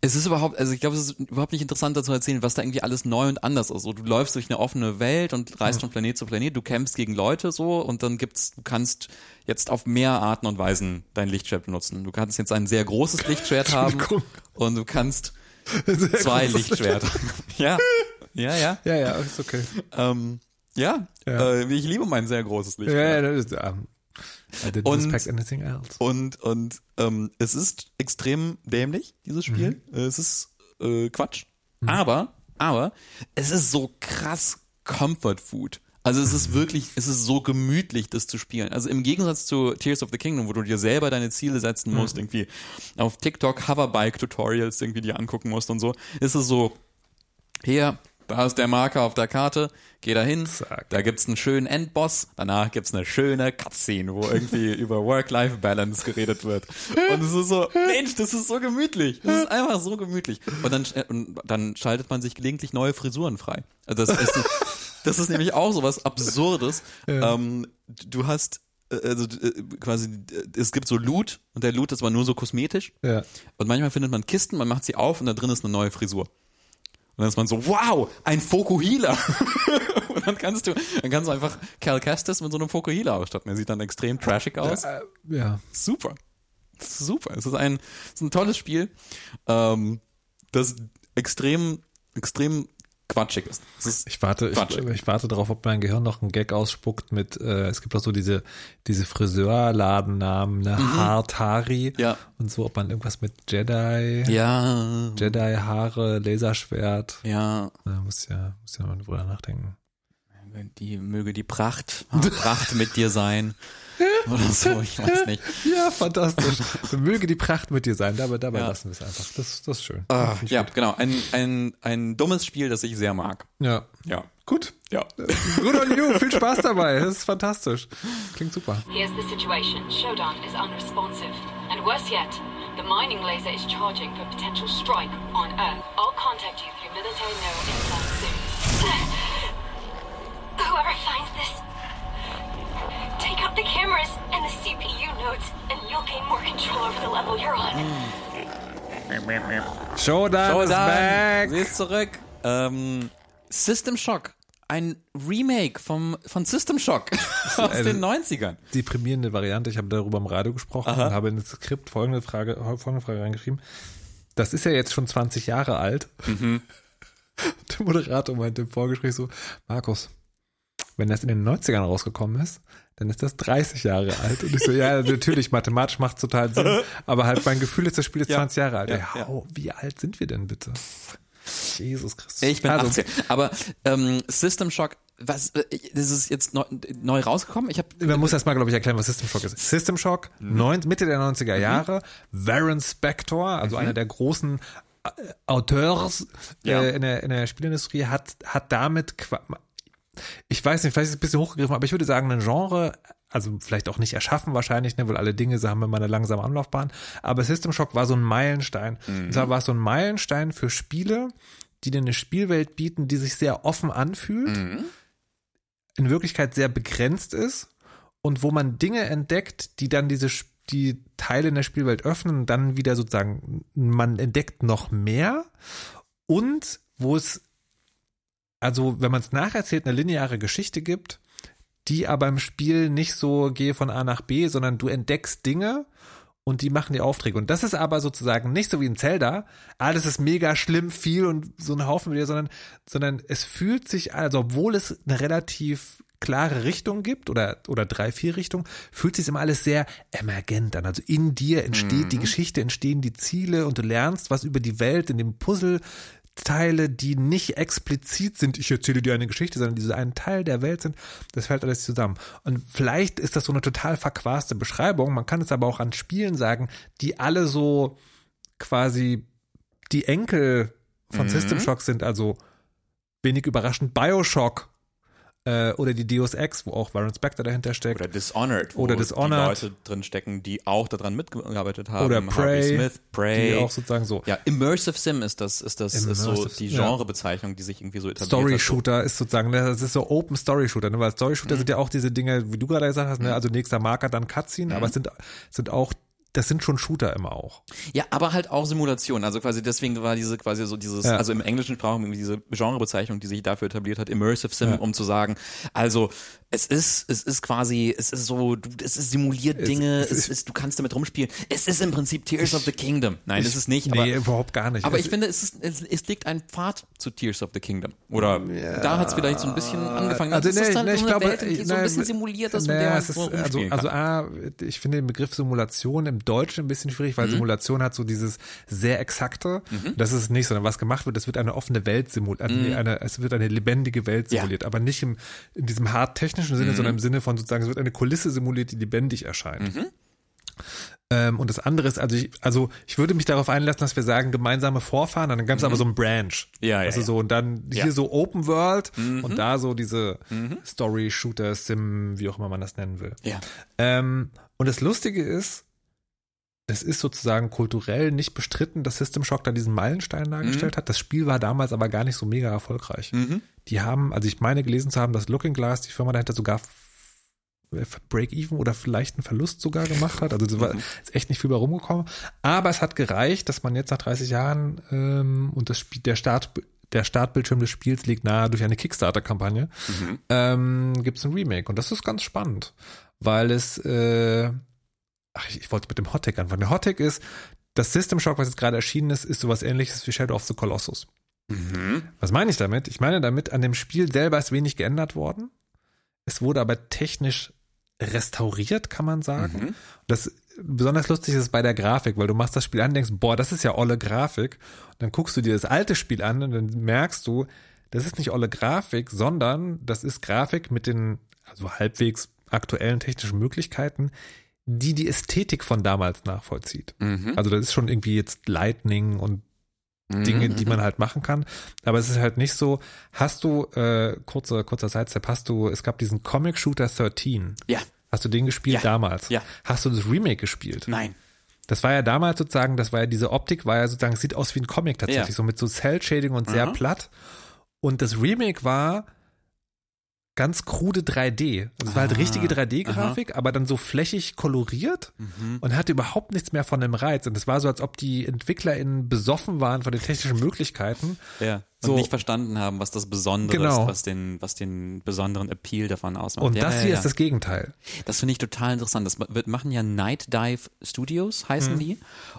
es ist überhaupt, also ich glaube, es ist überhaupt nicht interessant dazu erzählen, was da irgendwie alles neu und anders ist. So, du läufst durch eine offene Welt und reist von Planet zu Planet, du kämpfst gegen Leute so und dann gibt's, du kannst jetzt auf mehr Arten und Weisen dein Lichtschwert benutzen. Du kannst jetzt ein sehr großes Lichtschwert haben und du kannst zwei großes Lichtschwerter. ja, ja, ja. Ja, ja, ist okay. Ähm, ja, Ja. Äh, ich liebe mein sehr großes Ja, Lichtschwert. ja, das ist, didn't Und- suspect anything else. Und, und ähm, es ist extrem dämlich, dieses Spiel. Es ist äh, Quatsch. Aber, aber, es ist so krass Comfort Food. Also es ist wirklich, es ist so gemütlich, das zu spielen. Also im Gegensatz zu Tears of the Kingdom, wo du dir selber deine Ziele setzen musst, irgendwie auf TikTok Hoverbike-Tutorials irgendwie dir angucken musst und so, ist es so, hier, da ist der Marker auf der Karte, geh da hin, da gibt's einen schönen Endboss, danach gibt's eine schöne Cutscene, wo irgendwie über Work-Life-Balance geredet wird. Und es ist so, Mensch, das ist so gemütlich. Das ist einfach so gemütlich. Und dann, äh, und dann schaltet man sich gelegentlich neue Frisuren frei. Also das ist, das ist nämlich auch so was Absurdes. Ähm, du hast, äh, also äh, quasi, es gibt so Loot und der Loot ist aber nur so kosmetisch. Ja. Und manchmal findet man Kisten, man macht sie auf und da drin ist eine neue Frisur. Und dann ist man so, wow, ein Fokuhila. und dann kannst du, dann kannst du einfach Cal Kestis mit so einem Fokuhila ausstatten. Der sieht dann extrem trashig aus. Äh, ja. Super. Super. Es ist ein, es ist ein tolles Spiel, ähm, das extrem, extrem quatschig ist. Ist Ich warte, ich, ich warte darauf, ob mein Gehirn noch einen Gag ausspuckt mit, äh, es gibt auch so diese, diese Friseurladennamen, ne, Hartari Mhm. Ja. und so, ob man irgendwas mit Jedi, ja, Jedi Haare, Laserschwert, ja, da muss ja, muss ja mal drüber nachdenken. Die möge die Pracht, Pracht mit dir sein. Oder so, ich weiß nicht. Ja, fantastisch. Möge die Pracht mit dir sein, aber dabei Ja. lassen wir es einfach. Das, das ist schön. Ah, ja, gut. genau. Ein, ein, ein dummes Spiel, das ich sehr mag. Ja. Ja. Gut. Ja. Good on you. Viel Spaß dabei. Das ist fantastisch. Klingt super. Here's the situation. Shodan is unresponsive. And worse yet, the mining laser is charging for potential strike on Earth. I'll contact you through military mail anytime soon. Whoever finds this, take out the cameras and the CPU nodes, and you'll gain more control. Careful, you're on. Showdown is Showdown, back. sie ist zurück. Ähm, System Shock. Ein Remake vom, von System Shock aus den 90ern. Deprimierende Variante. Ich habe darüber im Radio gesprochen und habe in das Skript folgende Frage, folgende Frage reingeschrieben. Das ist ja jetzt schon 20 Jahre alt. Der Moderator meinte im Vorgespräch so, Markus, wenn das in den 90ern rausgekommen ist, dann ist das 30 Jahre alt. Und ich so, ja, natürlich, mathematisch macht total Sinn, aber halt mein Gefühl ist, das Spiel ist 20 Jahre alt. ja, Ja, ja. oh, wie alt sind wir denn bitte? Jesus Christus. Ich bin Also, 18. Aber ähm, System Shock, was, äh, das ist jetzt neu, neu rausgekommen? Ich habe Man muss erstmal, glaube ich, erklären, was System Shock ist. System Shock, neun, Mitte der 90er Jahre, Warren Spector, also einer der großen äh, Auteurs Ja. äh, in, der, in der Spielindustrie, hat, hat damit, ich weiß nicht, vielleicht ist es ein bisschen hochgegriffen, aber ich würde sagen, ein Genre, also vielleicht auch nicht erschaffen wahrscheinlich, ne, weil alle Dinge haben immer eine langsame Anlaufbahn, aber System Shock war so ein Meilenstein. Und zwar war es so ein Meilenstein für Spiele, die dir eine Spielwelt bieten, die sich sehr offen anfühlt, in Wirklichkeit sehr begrenzt ist und wo man Dinge entdeckt, die dann diese die Teile in der Spielwelt öffnen und dann wieder sozusagen man entdeckt noch mehr und wo es also wenn man es nacherzählt eine lineare Geschichte gibt, die aber im Spiel nicht so gehe von A nach B, sondern du entdeckst Dinge und die machen die Aufträge. Und das ist aber sozusagen nicht so wie in Zelda, alles ist mega schlimm, viel und so ein Haufen wieder, sondern, sondern es fühlt sich, also obwohl es eine relativ klare Richtung gibt oder, oder drei, vier Richtungen, fühlt sich immer alles sehr emergent an. Also in dir entsteht die Geschichte, entstehen die Ziele und du lernst was über die Welt in dem Puzzle. Teile, die nicht explizit sind, ich erzähle dir eine Geschichte, sondern diese ein Teil der Welt sind, das fällt alles zusammen. Und vielleicht ist das so eine total verquaste Beschreibung, man kann es aber auch an Spielen sagen, die alle so quasi die Enkel von System Shock sind, also wenig überraschend Bioshock äh, oder die Deus Ex, wo auch Warren Spector dahinter steckt. Oder Dishonored, wo Oder Dishonored. die Leute drin stecken, die auch daran mitgearbeitet haben. Oder Harvey Prey, Smith, Prey. die auch sozusagen so. ja, Immersive Sim ist das, ist das, ist so die. Genrebezeichnung, die sich irgendwie so etabliert Story hat. Shooter ist sozusagen, ne, das ist so Open Story Shooter, ne? weil Story Shooter sind ja auch diese Dinge, wie du gerade gesagt hast, ne? also nächster Marker, dann Cutscene, aber es sind, sind auch, das sind schon Shooter immer auch. Ja, aber halt auch Simulation. Also quasi deswegen war diese quasi so dieses, Ja. also im englischen Sprachraum irgendwie diese Genrebezeichnung, die sich dafür etabliert hat, Immersive Sim, Ja. um zu sagen, also es ist, es ist quasi, es ist so, du, es ist simuliert Dinge, es es, ist- ist, du kannst damit rumspielen. Es ist im Prinzip Tears of the Kingdom. Nein, es ist nicht, aber, nee, überhaupt gar nicht. aber ich finde, es, ist, es, es liegt ein Pfad zu Tears of the Kingdom. Oder da hat es vielleicht so ein bisschen angefangen. Also, es nee, ist halt nee, so ich glaube, Welt, die so ein bisschen simuliert ist, mit naja, der man es ist, so also, also. A, ich finde den Begriff Simulation im Deutschen ein bisschen schwierig, Mhm. weil Simulation hat so dieses sehr exakte. Das ist es nicht, sondern was gemacht wird, es wird eine offene Welt simuliert, Mhm. eine, es wird eine lebendige Welt Ja. simuliert, aber nicht im, in diesem hart technischen Sinne, sondern im Sinne von sozusagen, es wird eine Kulisse simuliert, die lebendig erscheint. Mhm. Ähm, und das andere ist, also ich, also ich würde mich darauf einlassen, dass wir sagen, gemeinsame Vorfahren, dann gab es aber so ein Branch. Mhm. Ja, ja, Also ja. so, und dann Ja. hier so Open World Mhm. und da so diese Story, Shooter, Sim, wie auch immer man das nennen will. Ja. Ähm, und das Lustige ist, es ist sozusagen kulturell nicht bestritten, dass System Shock da diesen Meilenstein dargestellt hat. Das Spiel war damals aber gar nicht so mega erfolgreich. Mhm. Die haben, also ich meine gelesen zu haben, dass Looking Glass, die Firma dahinter, sogar Break-Even oder vielleicht einen Verlust sogar gemacht hat. Also das war ist echt nicht viel bei rumgekommen. Aber es hat gereicht, dass man jetzt nach 30 Jahren ähm, und das Spiel, der Start der Startbildschirm des Spiels liegt nahe durch eine Kickstarter-Kampagne, ähm, gibt es ein Remake. Und das ist ganz spannend, weil es, äh, ach, ich, ich wollte mit dem Hottag anfangen. Der Hottag ist, das System Shock, was jetzt gerade erschienen ist, ist sowas ähnliches wie Shadow of the Colossus. Was meine ich damit? Ich meine damit, an dem Spiel selber ist wenig geändert worden. Es wurde aber technisch restauriert, kann man sagen. Das besonders lustig ist es bei der Grafik, weil du machst das Spiel an, denkst, boah, das ist ja olle Grafik. Und dann guckst du dir das alte Spiel an und dann merkst du, das ist nicht olle Grafik, sondern das ist Grafik mit den also halbwegs aktuellen technischen Möglichkeiten, die die Ästhetik von damals nachvollzieht. Mhm. Also das ist schon irgendwie jetzt Lightning und Dinge, die man halt machen kann. Aber es ist halt nicht so, hast du, äh, kurzer, kurzer Sidestep, hast du, es gab diesen Comic Shooter 13. Ja. Hast du den gespielt Ja. damals? Ja. Hast du das Remake gespielt? Nein. Das war ja damals sozusagen, das war ja diese Optik, war ja sozusagen, es sieht aus wie ein Comic tatsächlich, Ja. so mit so Cell-Shading und sehr Aha. platt. Und das Remake war ganz krude 3D. Also es war halt richtige 3D-Grafik, aber dann so flächig koloriert und hatte überhaupt nichts mehr von dem Reiz. Und es war so, als ob die EntwicklerInnen besoffen waren von den technischen Möglichkeiten. Ja. Und So. nicht verstanden haben, was das Besondere Genau. ist, was den, was den besonderen Appeal davon ausmacht. Und ja, das ja, hier ja. ist das Gegenteil. Das finde ich total interessant. Das wird, machen ja Night Dive Studios, Mhm. heißen die.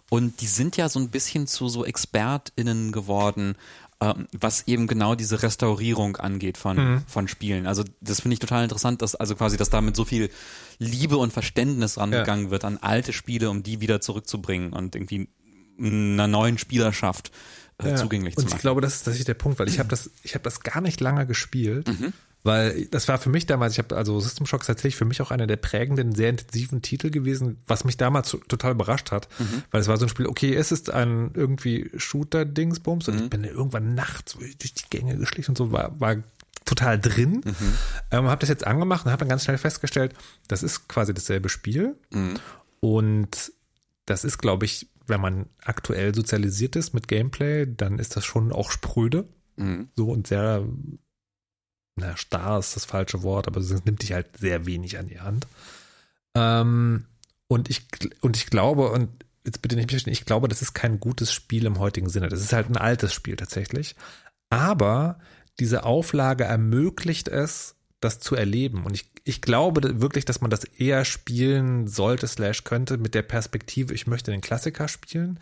Und die sind ja so ein bisschen zu so ExpertInnen geworden, ähm, was eben genau diese Restaurierung angeht von, Mhm. von Spielen. Also das finde ich total interessant, dass also quasi, dass da mit so viel Liebe und Verständnis rangegangen wird an alte Spiele, um die wieder zurückzubringen und irgendwie einer neuen Spielerschaft äh, Ja. zugänglich Und zu ich machen. glaube, das ist, das ist der Punkt, weil ich habe das, ich habe das gar nicht lange gespielt, Mhm. Weil das war für mich damals, ich habe also System Shock ist tatsächlich für mich auch einer der prägenden, sehr intensiven Titel gewesen, was mich damals total überrascht hat, Mhm. weil es war so ein Spiel, okay, es ist ein irgendwie Shooter-Dingsbums Mhm. und ich bin irgendwann nachts durch die Gänge geschlichen und so war, war total drin, Mhm. ähm, habe das jetzt angemacht und habe dann ganz schnell festgestellt, das ist quasi dasselbe Spiel Mhm. und das ist, glaube ich, wenn man aktuell sozialisiert ist mit Gameplay, dann ist das schon auch spröde. Mhm. So und sehr, na, starr ist das falsche Wort, aber es nimmt dich halt sehr wenig an die Hand. Ähm, und ich, und ich glaube, und jetzt bitte nicht missverstehen, ich glaube, das ist kein gutes Spiel im heutigen Sinne. Das ist halt ein altes Spiel tatsächlich. Aber diese Auflage ermöglicht es, das zu erleben. Und ich, ich glaube wirklich, dass man das eher spielen sollte, slash könnte, mit der Perspektive, ich möchte den Klassiker spielen.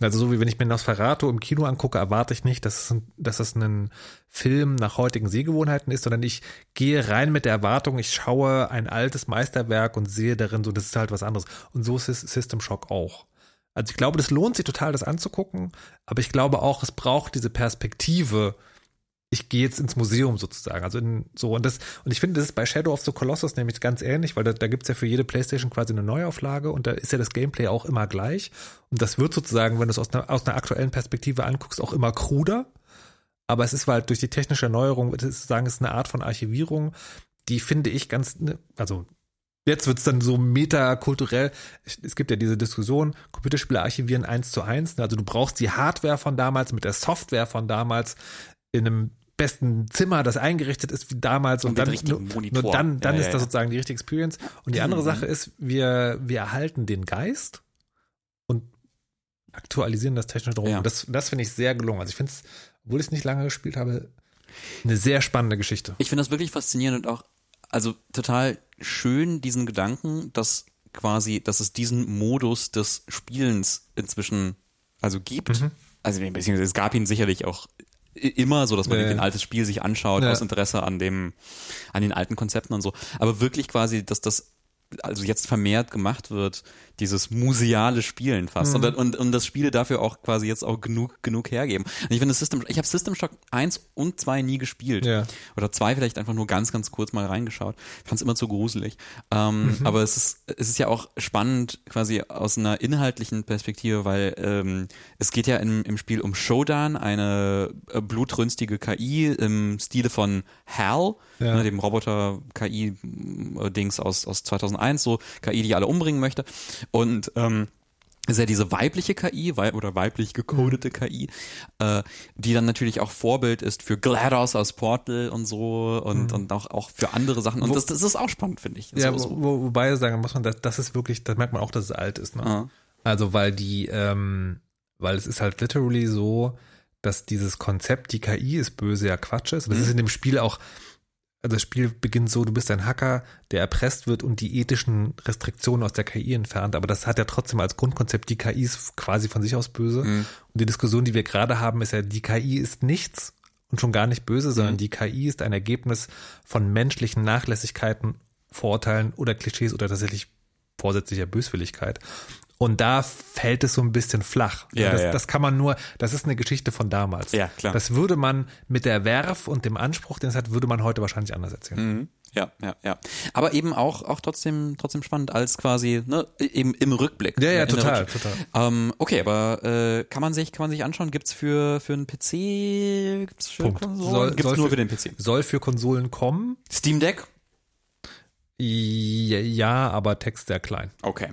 Also so wie wenn ich mir Nosferatu im Kino angucke, erwarte ich nicht, dass es, dass es ein Film nach heutigen Sehgewohnheiten ist, sondern ich gehe rein mit der Erwartung, ich schaue ein altes Meisterwerk und sehe darin so, das ist halt was anderes. Und so ist System Shock auch. Also ich glaube, das lohnt sich total, das anzugucken, aber ich glaube auch, es braucht diese Perspektive, ich gehe jetzt ins Museum sozusagen. Also in, so und das und ich finde, das ist bei Shadow of the Colossus nämlich ganz ähnlich, weil da, da gibt's ja für jede PlayStation quasi eine Neuauflage und da ist ja das Gameplay auch immer gleich. Und das wird sozusagen, wenn du es aus einer, aus einer aktuellen Perspektive anguckst, auch immer kruder. Aber es ist halt durch die technische Erneuerung, würde ich sagen, es ist eine Art von Archivierung, die finde ich ganz, ne, also Jetzt wird's dann so metakulturell. Es gibt ja diese Diskussion, Computerspiele archivieren eins zu eins. Also du brauchst die Hardware von damals mit der Software von damals in einem besten Zimmer, das eingerichtet ist wie damals und, Und dann nur, nur dann, dann Ja, ist ja, das sozusagen die richtige Experience. Und die andere Sache ist, wir, wir erhalten den Geist und aktualisieren das technische drum. Ja. Das, das finde ich sehr gelungen. Also ich finde es, obwohl ich es nicht lange gespielt habe, eine sehr spannende Geschichte. Ich finde das wirklich faszinierend und auch, also total schön, diesen Gedanken, dass quasi, dass es diesen Modus des Spielens inzwischen also gibt. Mhm. Also beziehungsweise es gab ihn sicherlich auch immer so, dass man ja. ein altes Spiel sich anschaut Ja. aus Interesse an dem, an den alten Konzepten und so. Aber wirklich quasi, dass das also jetzt vermehrt gemacht wird, dieses museale Spielen fast. Mhm. Und, und, und das Spiele dafür auch quasi jetzt auch genug, genug hergeben. Und ich finde System, ich habe System Shock 1 und 2 nie gespielt. Ja. Oder zwei vielleicht einfach nur ganz, ganz kurz mal reingeschaut. Fand es immer zu gruselig. Ähm, Mhm. Aber es ist, es ist ja auch spannend quasi aus einer inhaltlichen Perspektive, weil ähm, es geht ja im, im Spiel um Shodan, eine äh, blutrünstige KI im Stile von HAL, Ja. ne, dem Roboter-KI-Dings aus, aus 2001, so KI, die alle umbringen möchte. Und ähm, ist ja diese weibliche KI wei oder weiblich gecodete KI, äh, die dann natürlich auch Vorbild ist für GLaDOS aus Portal und so und, und auch, auch für andere Sachen. Und Wo- das, das ist auch spannend, finde ich. Ja, so, wo, wo, wobei sagen muss man, das, das ist wirklich, da merkt man auch, dass es alt ist. Ne? Ah. Also weil die, ähm, weil es ist halt literally so, dass dieses Konzept, die KI ist böse, ja Quatsch ist. Und das ist in dem Spiel auch, also das Spiel beginnt so, du bist ein Hacker, der erpresst wird und die ethischen Restriktionen aus der KI entfernt. Aber das hat ja trotzdem als Grundkonzept, die KI ist quasi von sich aus böse. Und die Diskussion, die wir gerade haben, ist ja, die KI ist nichts und schon gar nicht böse, sondern die KI ist ein Ergebnis von menschlichen Nachlässigkeiten, Vorurteilen oder Klischees oder tatsächlich vorsätzlicher Böswilligkeit. Und da fällt es so ein bisschen flach. Ja, das, ja. das kann man nur, das ist eine Geschichte von damals. Ja, klar. Das würde man mit der Werf und dem Anspruch, den es hat, würde man heute wahrscheinlich anders erzählen. Mhm. Ja, ja, ja. Aber eben auch, auch trotzdem, trotzdem spannend als quasi, ne, eben im Rückblick. Ja, ja, der total, total. Ähm, okay, aber äh, kann man sich, kann man sich anschauen? Gibt's für für einen PC? Gibt's für Punkt. Konsolen? Soll- Gibt's soll nur für- für den PC? Soll für Konsolen kommen? Steam Deck? Ja, ja aber Text sehr klein. Okay.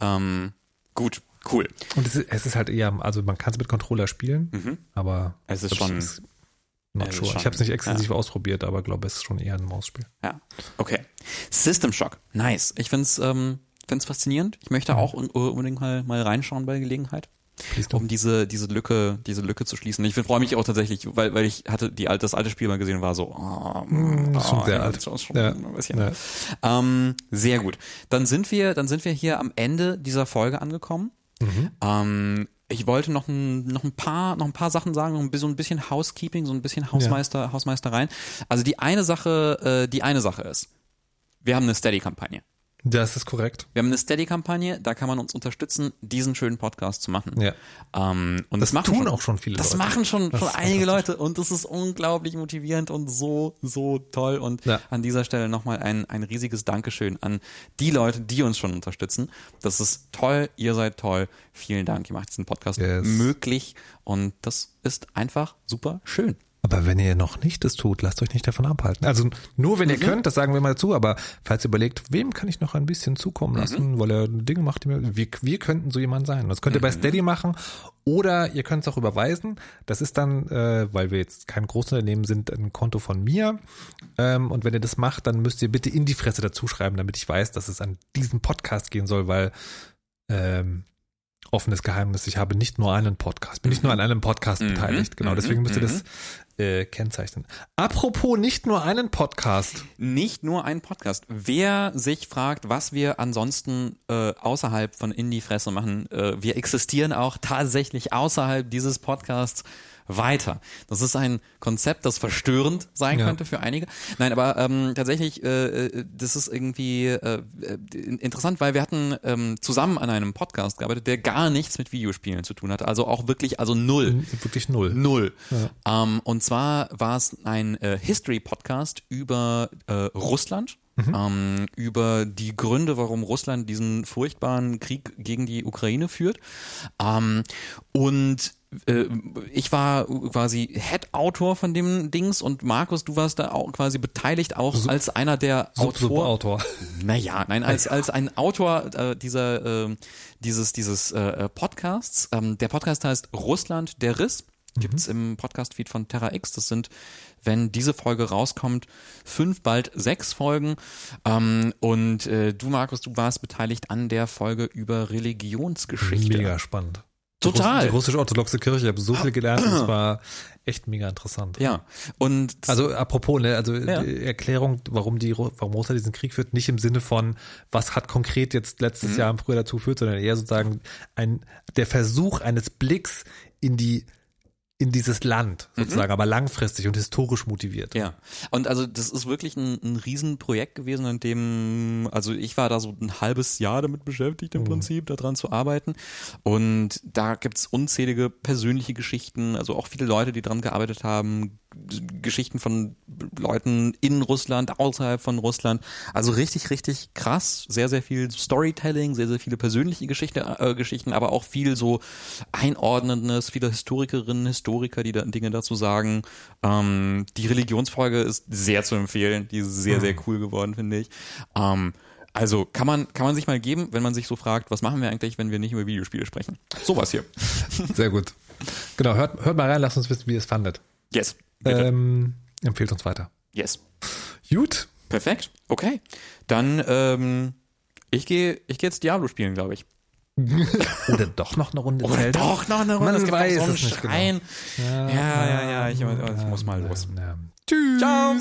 Ähm, gut, cool. Und es ist, es ist halt eher, also man kann es mit Controller spielen, aber Mhm. Es ist schon- ich, Not Ja, sure. schon. Ich habe es nicht exklusiv ausprobiert, aber glaube, es ist schon eher ein Mausspiel. Ja, okay. System Shock, nice. Ich find's, ähm, find's faszinierend. Ich möchte auch un unbedingt mal, mal reinschauen bei Gelegenheit. Um diese, diese Lücke, diese Lücke zu schließen. Ich freue mich auch tatsächlich, weil, weil ich hatte die alte, das alte Spiel mal gesehen war so, oh, Mm, ist schon sehr ja, alt. das ist Schon Ja. ein bisschen. Ja. Ähm, sehr gut. Dann sind wir, dann sind wir hier am Ende dieser Folge angekommen. Mhm. Ähm, ich wollte noch ein, noch ein paar, noch ein paar Sachen sagen, noch ein bisschen, so ein bisschen Housekeeping, so ein bisschen Hausmeister, Hausmeistereien. Also die eine Sache, äh, die eine Sache ist, wir haben eine Steady-Kampagne. Das ist korrekt. Wir haben eine Steady-Kampagne, da kann man uns unterstützen, diesen schönen Podcast zu machen. Ja. Ähm, und Das das, machen tun schon, auch schon viele Das Leute. machen schon, Das schon einige. Leute und das ist unglaublich motivierend und so, so toll. Und Ja. an dieser Stelle nochmal ein, ein riesiges Dankeschön an die Leute, die uns schon unterstützen. Das ist toll, ihr seid toll. Vielen Dank, ihr macht diesen Podcast Yes. möglich und das ist einfach super schön. Aber wenn ihr noch nicht das tut, lasst euch nicht davon abhalten. Also nur wenn ihr könnt, das sagen wir mal dazu, aber falls ihr überlegt, wem kann ich noch ein bisschen zukommen lassen, weil er Dinge macht, die mir, wir, wir könnten so jemand sein. Das könnt ihr bei Steady machen oder ihr könnt es auch überweisen. Das ist dann, äh, weil wir jetzt kein Großunternehmen sind, ein Konto von mir. Ähm, und wenn ihr das macht, dann müsst ihr bitte in die Fresse dazu schreiben, damit ich weiß, dass es an diesen Podcast gehen soll, weil ähm, offenes Geheimnis, ich habe nicht nur einen Podcast, bin nicht nur an einem Podcast Mhm. beteiligt. Genau, Mhm. deswegen müsst ihr Mhm. das äh, kennzeichnen. Apropos nicht nur einen Podcast. Nicht nur ein Podcast. Wer sich fragt, was wir ansonsten äh, außerhalb von In die Fresse machen, äh, wir existieren auch tatsächlich außerhalb dieses Podcasts weiter. Das ist ein Konzept, das verstörend sein Ja. könnte für einige. Nein, aber ähm, tatsächlich, äh, äh, das ist irgendwie äh, äh, interessant, weil wir hatten ähm, zusammen an einem Podcast gearbeitet, der gar nichts mit Videospielen zu tun hat. Also auch wirklich, also null. Wirklich null. Null. Ähm, und zwar war es ein äh, History-Podcast über äh, Russland. Ähm, über die Gründe, warum Russland diesen furchtbaren Krieg gegen die Ukraine führt. Ähm, und äh, ich war quasi Head-Autor von dem Dings und Markus, du warst da auch quasi beteiligt, auch als einer der Sub- Subautor. naja, nein, als, als ein Autor äh, dieser, ähm, dieses, dieses äh, Podcasts. Ähm, der Podcast heißt Russland der Riss. Gibt's im Podcast-Feed von Terra X. Das sind, wenn diese Folge rauskommt, fünf, bald sechs Folgen. Ähm, und äh, du, Markus, du warst beteiligt an der Folge über Religionsgeschichte. Mega spannend. Total. Die russisch-orthodoxe Kirche, ich habe so viel gelernt, es war echt mega interessant. Ja. Und Also apropos, ne, also Ja. die Erklärung, warum die Ru- warum Russland diesen Krieg führt, nicht im Sinne von, was hat konkret jetzt letztes Mhm. Jahr im Frühjahr dazu geführt, sondern eher sozusagen ein der Versuch eines Blicks in die in dieses Land sozusagen, aber langfristig und historisch motiviert. Mhm. Ja, und also das ist wirklich ein, ein Riesenprojekt gewesen, in dem, also ich war da so ein halbes Jahr damit beschäftigt im Prinzip, daran zu arbeiten. Und da gibt's unzählige persönliche Geschichten, also auch viele Leute, die dran gearbeitet haben, Geschichten von Leuten in Russland, außerhalb von Russland. Also richtig, richtig krass. Sehr, sehr viel Storytelling, sehr, sehr viele persönliche Geschichte, äh, Geschichten, aber auch viel so Einordnendes, viele Historikerinnen, Historiker, die da Dinge dazu sagen. Ähm, die Religionsfolge ist sehr zu empfehlen. Die ist sehr, sehr cool geworden, finde ich. Ähm, also kann man, kann man sich mal geben, wenn man sich so fragt, was machen wir eigentlich, wenn wir nicht über Videospiele sprechen? Sowas hier. Sehr gut. Genau, hört, hört mal rein, lasst uns wissen, wie ihr es fandet. Yes. Ähm, empfehlt uns weiter. yes. Gut. Perfekt. Okay. Dann, ähm, ich gehe ich geh jetzt Diablo spielen, glaube ich. Oder doch noch eine Runde Oder Zelda? doch noch eine Runde. Man es gibt weiß so einen es nicht genau. Schrein. Ja, ja, ja, ich, ich muss mal los. Ja. Tschüss. Ciao.